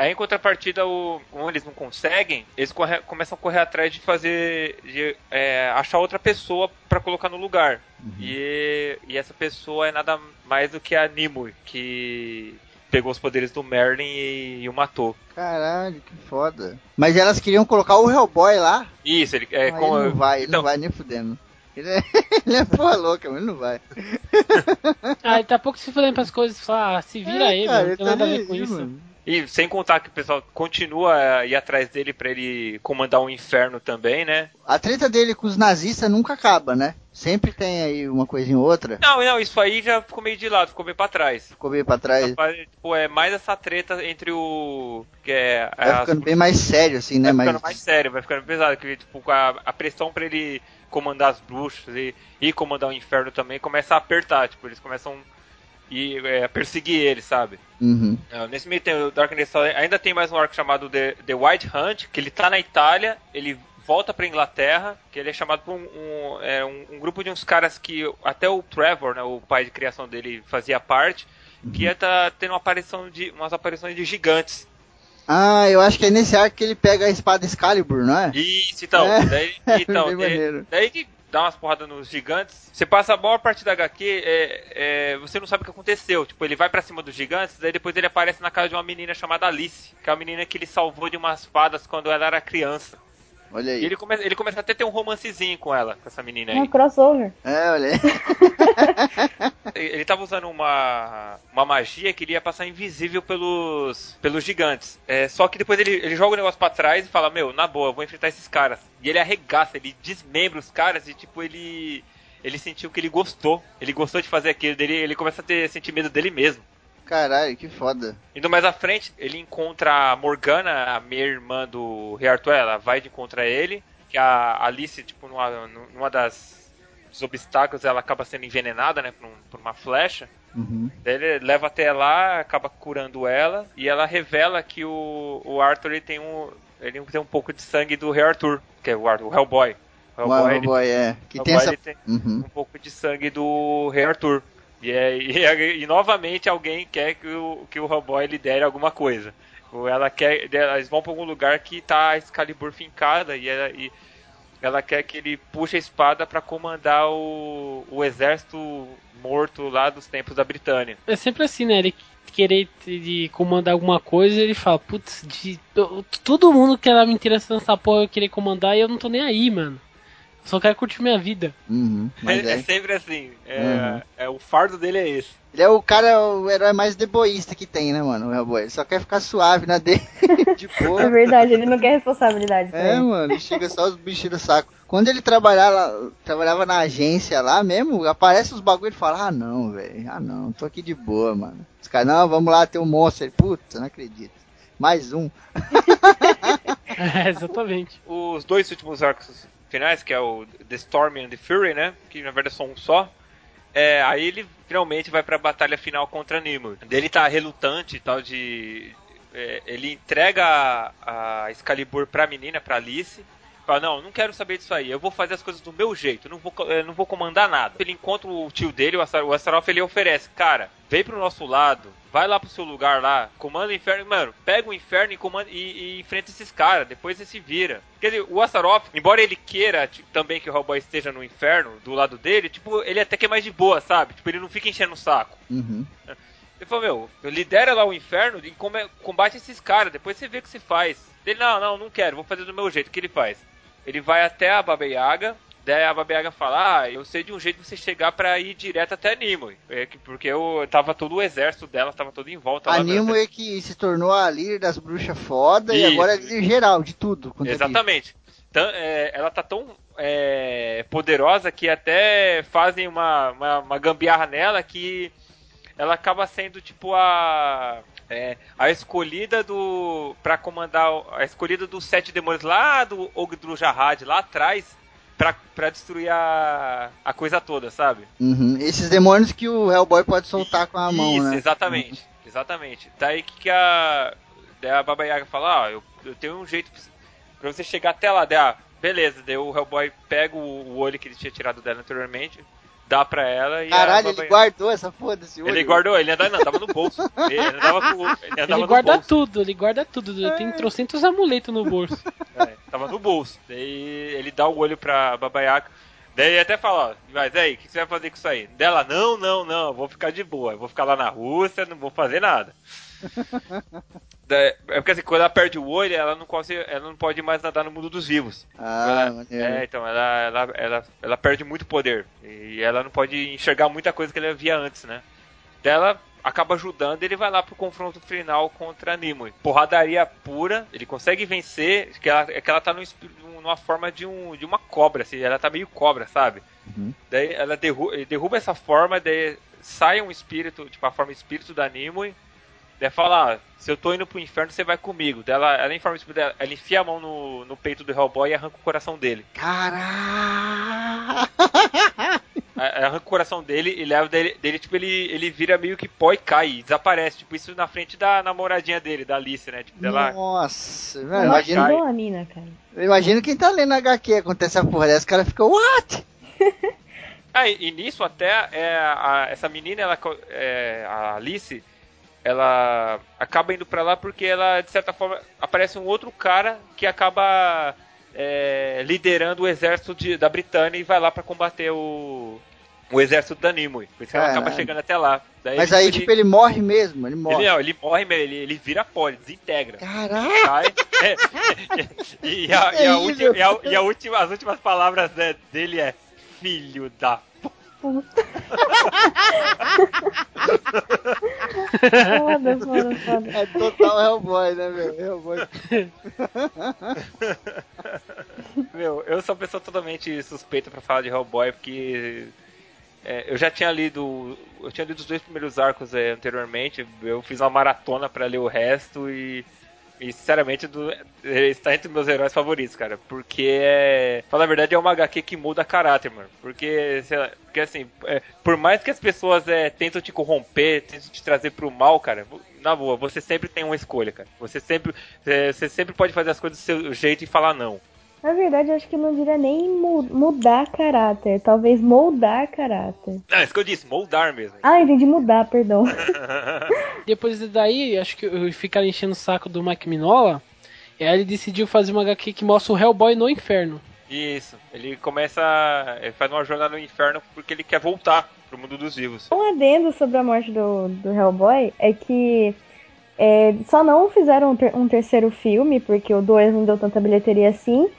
Aí em contrapartida, o, como eles não conseguem, eles corre- começam a correr atrás de fazer. de é, achar outra pessoa para colocar no lugar. E, e essa pessoa é nada mais do que a Nimue, que pegou os poderes do Merlin e, e o matou. Caralho, que foda. Mas elas queriam colocar o Hellboy lá. Isso, ele é Aí como. ele não vai, ele então, não vai nem fudendo. Ele é, ele é porra louca, mas ele não vai. Ah, ele tá pouco se fudendo pras coisas. Fala, ah, se vira É, aí, cara, mano. Não tem tá nada a ver com isso. mano. E sem contar que o pessoal continua a ir atrás dele pra ele comandar o inferno também, né? A treta dele com os nazistas nunca acaba, né? Sempre tem aí uma coisinha ou outra. Não, não, isso aí já ficou meio de lado, ficou meio pra trás. Ficou meio pra trás. Tipo, é mais essa treta entre o. que é. Vai as- ficando bem mais sério, assim, né? vai Mas... ficando mais sério, vai ficando pesado. Que, tipo, a, a pressão pra ele comandar as bruxas e, e comandar o inferno também começa a apertar. Tipo, eles começam e, é, perseguir ele, sabe? Uhum. É, Nesse meio tempo, o Darkness Fallen ainda tem mais um arco chamado The, The White Hunt, que ele tá na Itália, ele volta pra Inglaterra, que ele é chamado por um, um, é, um- um grupo de uns caras que até o Trevor, né, o pai de criação dele, fazia parte, que ia tá tendo uma aparição de, umas aparições de gigantes. Ah, eu acho que é nesse arco que ele pega a espada Excalibur, não é? Isso, então, É. daí, então, daí, daí que dá umas porradas nos gigantes, você passa a maior parte da HQ, é, é, você não sabe o que aconteceu. Tipo, ele vai pra cima dos gigantes, daí depois ele aparece na casa de uma menina chamada Alice, que é a menina que ele salvou de umas fadas quando ela era criança. Olha E aí. ele começa, ele começa até a ter um romancezinho com ela, com essa menina É um aí. crossover. É, olha aí. Ele tava usando uma, uma magia que ele ia passar invisível pelos, pelos gigantes. É, só que depois ele, ele joga o negócio pra trás e fala, meu, na boa, eu vou enfrentar esses caras. E ele arregaça, ele desmembra os caras e tipo, ele. Ele sentiu que ele gostou. Ele gostou de fazer aquilo, dele, ele começa a ter sentir medo dele mesmo. Caralho, que foda. Indo mais à frente, ele encontra a Morgana, a meia-irmã do Rei Arthur, ela vai de encontrar ele, que a Alice, tipo, numa, numa das dos obstáculos, ela acaba sendo envenenada, né, por, um- por uma flecha. Uhum. Daí ele leva até lá, acaba curando ela, e ela revela que o, o Arthur ele tem, um, ele tem um pouco de sangue do Rei Arthur, que é o, Arthur, o Hellboy. O O ele- Hellboy, é. Que o tem Hellboy, essa. ele tem Uhum. um pouco de sangue do Rei Arthur. E, é, e, é- e novamente alguém quer que o, que o Hellboy lidere alguma coisa. Ou ela quer. Eles vão pra algum lugar que tá a Excalibur fincada e ela, e ela quer que ele puxe a espada pra comandar o, o exército morto lá dos tempos da Britânia. É sempre assim, né? Ele querer de comandar alguma coisa, ele fala, putz, de, todo mundo que era me interessando nessa porra eu querer comandar e eu não tô nem aí, mano. Só quero curtir minha vida. Uhum. Mas é, é. sempre assim. É, Uhum. é, o fardo dele é esse. Ele é o cara, o herói mais deboísta que tem, né, mano? O Hellboy. Ele só quer ficar suave na dele. de boa. É verdade, ele não quer responsabilidade. É, mano, chega só os bichos do saco. Quando ele trabalhava, trabalhava na agência lá mesmo, aparece os bagulho e fala, ah não, velho, ah não, tô aqui de boa, mano. Os caras, não, vamos lá ter um monstro. Ele, Puta, não acredito. Mais um. É, exatamente. Os dois últimos arcos finais, que é o The Storm and the Fury, né? Que na verdade são um só. É, aí ele finalmente vai pra batalha final contra Nimue. Ele tá relutante e tal de. é, ele entrega a, a Excalibur pra menina, pra Alice. Fala, não, não quero saber disso aí. Eu vou fazer as coisas do meu jeito. Não vou, eu não vou comandar nada. Ele encontra o tio dele, o Astar- o Astaroth, ele oferece, cara, vem pro nosso lado, vai lá pro seu lugar lá, comanda o inferno, mano, pega o inferno e, comanda, e, e enfrenta esses caras, depois você se vira. Quer dizer, o Astaroth, embora ele queira tipo, também que o Hellboy esteja no inferno, do lado dele, tipo, ele até que é mais de boa, sabe? Tipo, ele não fica enchendo o saco. Uhum. Ele falou, meu, lidera lá o inferno e combate esses caras, depois você vê o que você faz. Ele, não, não, não quero, vou fazer do meu jeito. O que ele faz? Ele vai até a Baba Yaga, daí a Baba Yaga fala, ah, eu sei de um jeito de você chegar pra ir direto até Nimue. É que, porque eu tava todo o exército dela, tava todo em volta A lá. Nimue que se tornou a líder das bruxas foda e Isso. agora é líder geral de tudo. é. Exatamente. Então, é, ela tá tão é, poderosa que até fazem uma, uma, uma gambiarra nela que ela acaba sendo tipo a é, a escolhida do para comandar a escolhida dos sete demônios lá do Ogdru Jahad lá atrás pra, pra destruir a, a coisa toda, sabe? Uhum. Esses demônios que o Hellboy pode soltar com a mão, Isso, né? exatamente. Exatamente. Daí que, que a. Daí a Baba Yaga fala, ah, eu, eu tenho um jeito pra- pra você chegar até lá. Daí, ah, beleza. Daí o Hellboy pega o, o olho que ele tinha tirado dela anteriormente, dá pra ela e Caralho, ele guardou essa porra desse olho. Ele guardou, ele andava, não, tava no bolso. Ele andava com, ele andava Ele no guarda bolso. tudo, ele guarda tudo. Tem trocentos amuletos no bolso. É, tava no bolso. Daí ele dá o olho pra Baba Yaga. Daí ele até fala, ó, mas aí, o que você vai fazer com isso aí? Dela, não, não, não, eu vou ficar de boa, eu vou ficar lá na Rússia, não vou fazer nada. É porque assim, quando ela perde o olho, ela não, consegue, ela não pode mais nadar no mundo dos vivos. Ah, Ela- é, então, ela, ela, ela, ela perde muito poder. E ela não pode enxergar muita coisa que ela via antes, né? Daí ela acaba ajudando ele vai lá pro confronto final contra Nimue. Porradaria pura, ele consegue vencer, que ela, é que ela tá espí- numa forma de, um, de uma cobra, assim, ela tá meio cobra, sabe? Uhum. Daí ela derru ele derruba essa forma, daí sai um espírito, tipo a forma espírito da Nimue, daí fala, ah, se eu tô indo pro inferno, você vai comigo. Daí ela, ela, em forma espírito, ela, enfia a mão no, no peito do Hellboy e arranca o coração dele. Caralho! Ela arranca o coração dele e leva dele, dele, tipo, ele, ele vira meio que pó e cai, e desaparece. Tipo, isso na frente da namoradinha dele, da Alice, né? Tipo, dela. Nossa, velho, imagina, ajudou a mina, cara. eu imagino quem tá lendo HQ acontece a porra dessa, o cara fica, what? Ah, e, e nisso até é, a- essa menina, ela, é, a Alice, ela acaba indo pra lá porque ela, de certa forma, aparece um outro cara que acaba é, liderando o exército de- da Britânia e vai lá pra combater o, o exército da Nimue. Por isso que ela acaba Caralho. chegando até lá. Daí, Mas aí, tipo, ele morre mesmo, ele morre. ele, não, ele morre mesmo, ele, ele vira pó, ele desintegra. Caralho! Cai. É, e, e a, e a É última, e a- e a última- as últimas palavras né, dele é filho da Foda, foda, foda. É total Hellboy, né, meu? Hellboy. Meu, eu sou uma pessoa totalmente suspeita pra falar de Hellboy, porque é, eu já tinha lido. Eu tinha lido os dois primeiros arcos é, anteriormente. Eu fiz uma maratona pra ler o resto e. E sinceramente, do, ele está entre meus heróis favoritos, cara. Porque é. Fala a verdade, é uma HQ que muda caráter, mano. Porque, sei lá, porque assim, é, por mais que as pessoas é, tentam te corromper, tentam te trazer pro mal, cara, na boa, você sempre tem uma escolha, cara. Você sempre, é, você sempre pode fazer as coisas do seu jeito e falar não. Na verdade, eu acho que não diria nem mu- mudar caráter. Talvez moldar caráter. Não, é isso que eu disse, moldar mesmo. Ah, entendi mudar, perdão. Depois daí, acho que ficar enchendo o saco do Mike Minola. E aí ele decidiu fazer uma HQ que mostra o Hellboy no inferno. Isso, ele começa. Ele faz uma jornada no inferno porque ele quer voltar pro mundo dos vivos. Um adendo sobre a morte do, do Hellboy é que é, só não fizeram um, ter- um terceiro filme, porque o 2 não deu tanta bilheteria assim.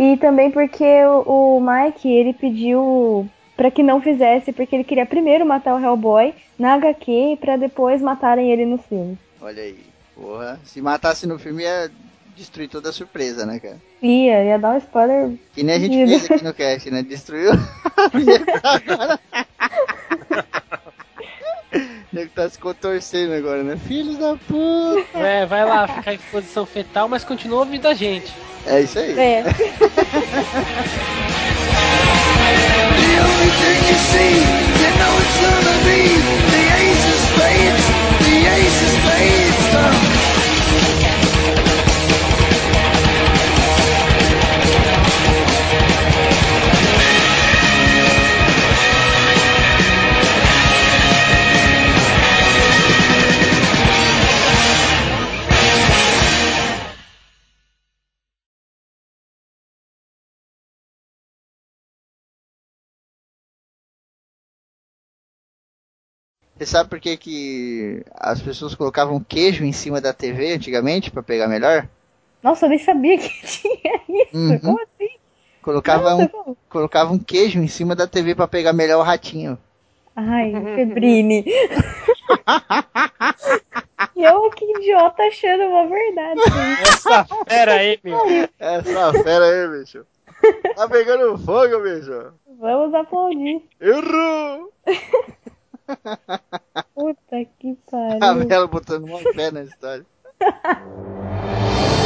E também porque o, o Mike, ele pediu pra que não fizesse, porque ele queria primeiro matar o Hellboy na HQ pra depois matarem ele no filme. Olha aí. Porra, se matasse no filme ia destruir toda a surpresa, né, cara? Ia, ia dar um spoiler. Que nem a gente fez aqui no cast, né? Destruiu. Nego tá se contorcendo agora, né? Filhos da puta! É, vai lá, ficar em posição fetal, mas continua ouvindo a gente. É isso aí. É. Você sabe por que, que as pessoas colocavam queijo em cima da TV antigamente pra pegar melhor? Nossa, eu nem sabia que tinha isso. Uhum. Como assim? Colocava Nossa, um, como? colocava um queijo em cima da TV pra pegar melhor o ratinho. Ai, Febrine. e eu, que idiota, achando uma verdade. Essa fera aí, meu. Essa fera aí, bicho. Tá pegando fogo, bicho. Vamos aplaudir. Errou! Puta que A pariu. Bela botando uma fé na história.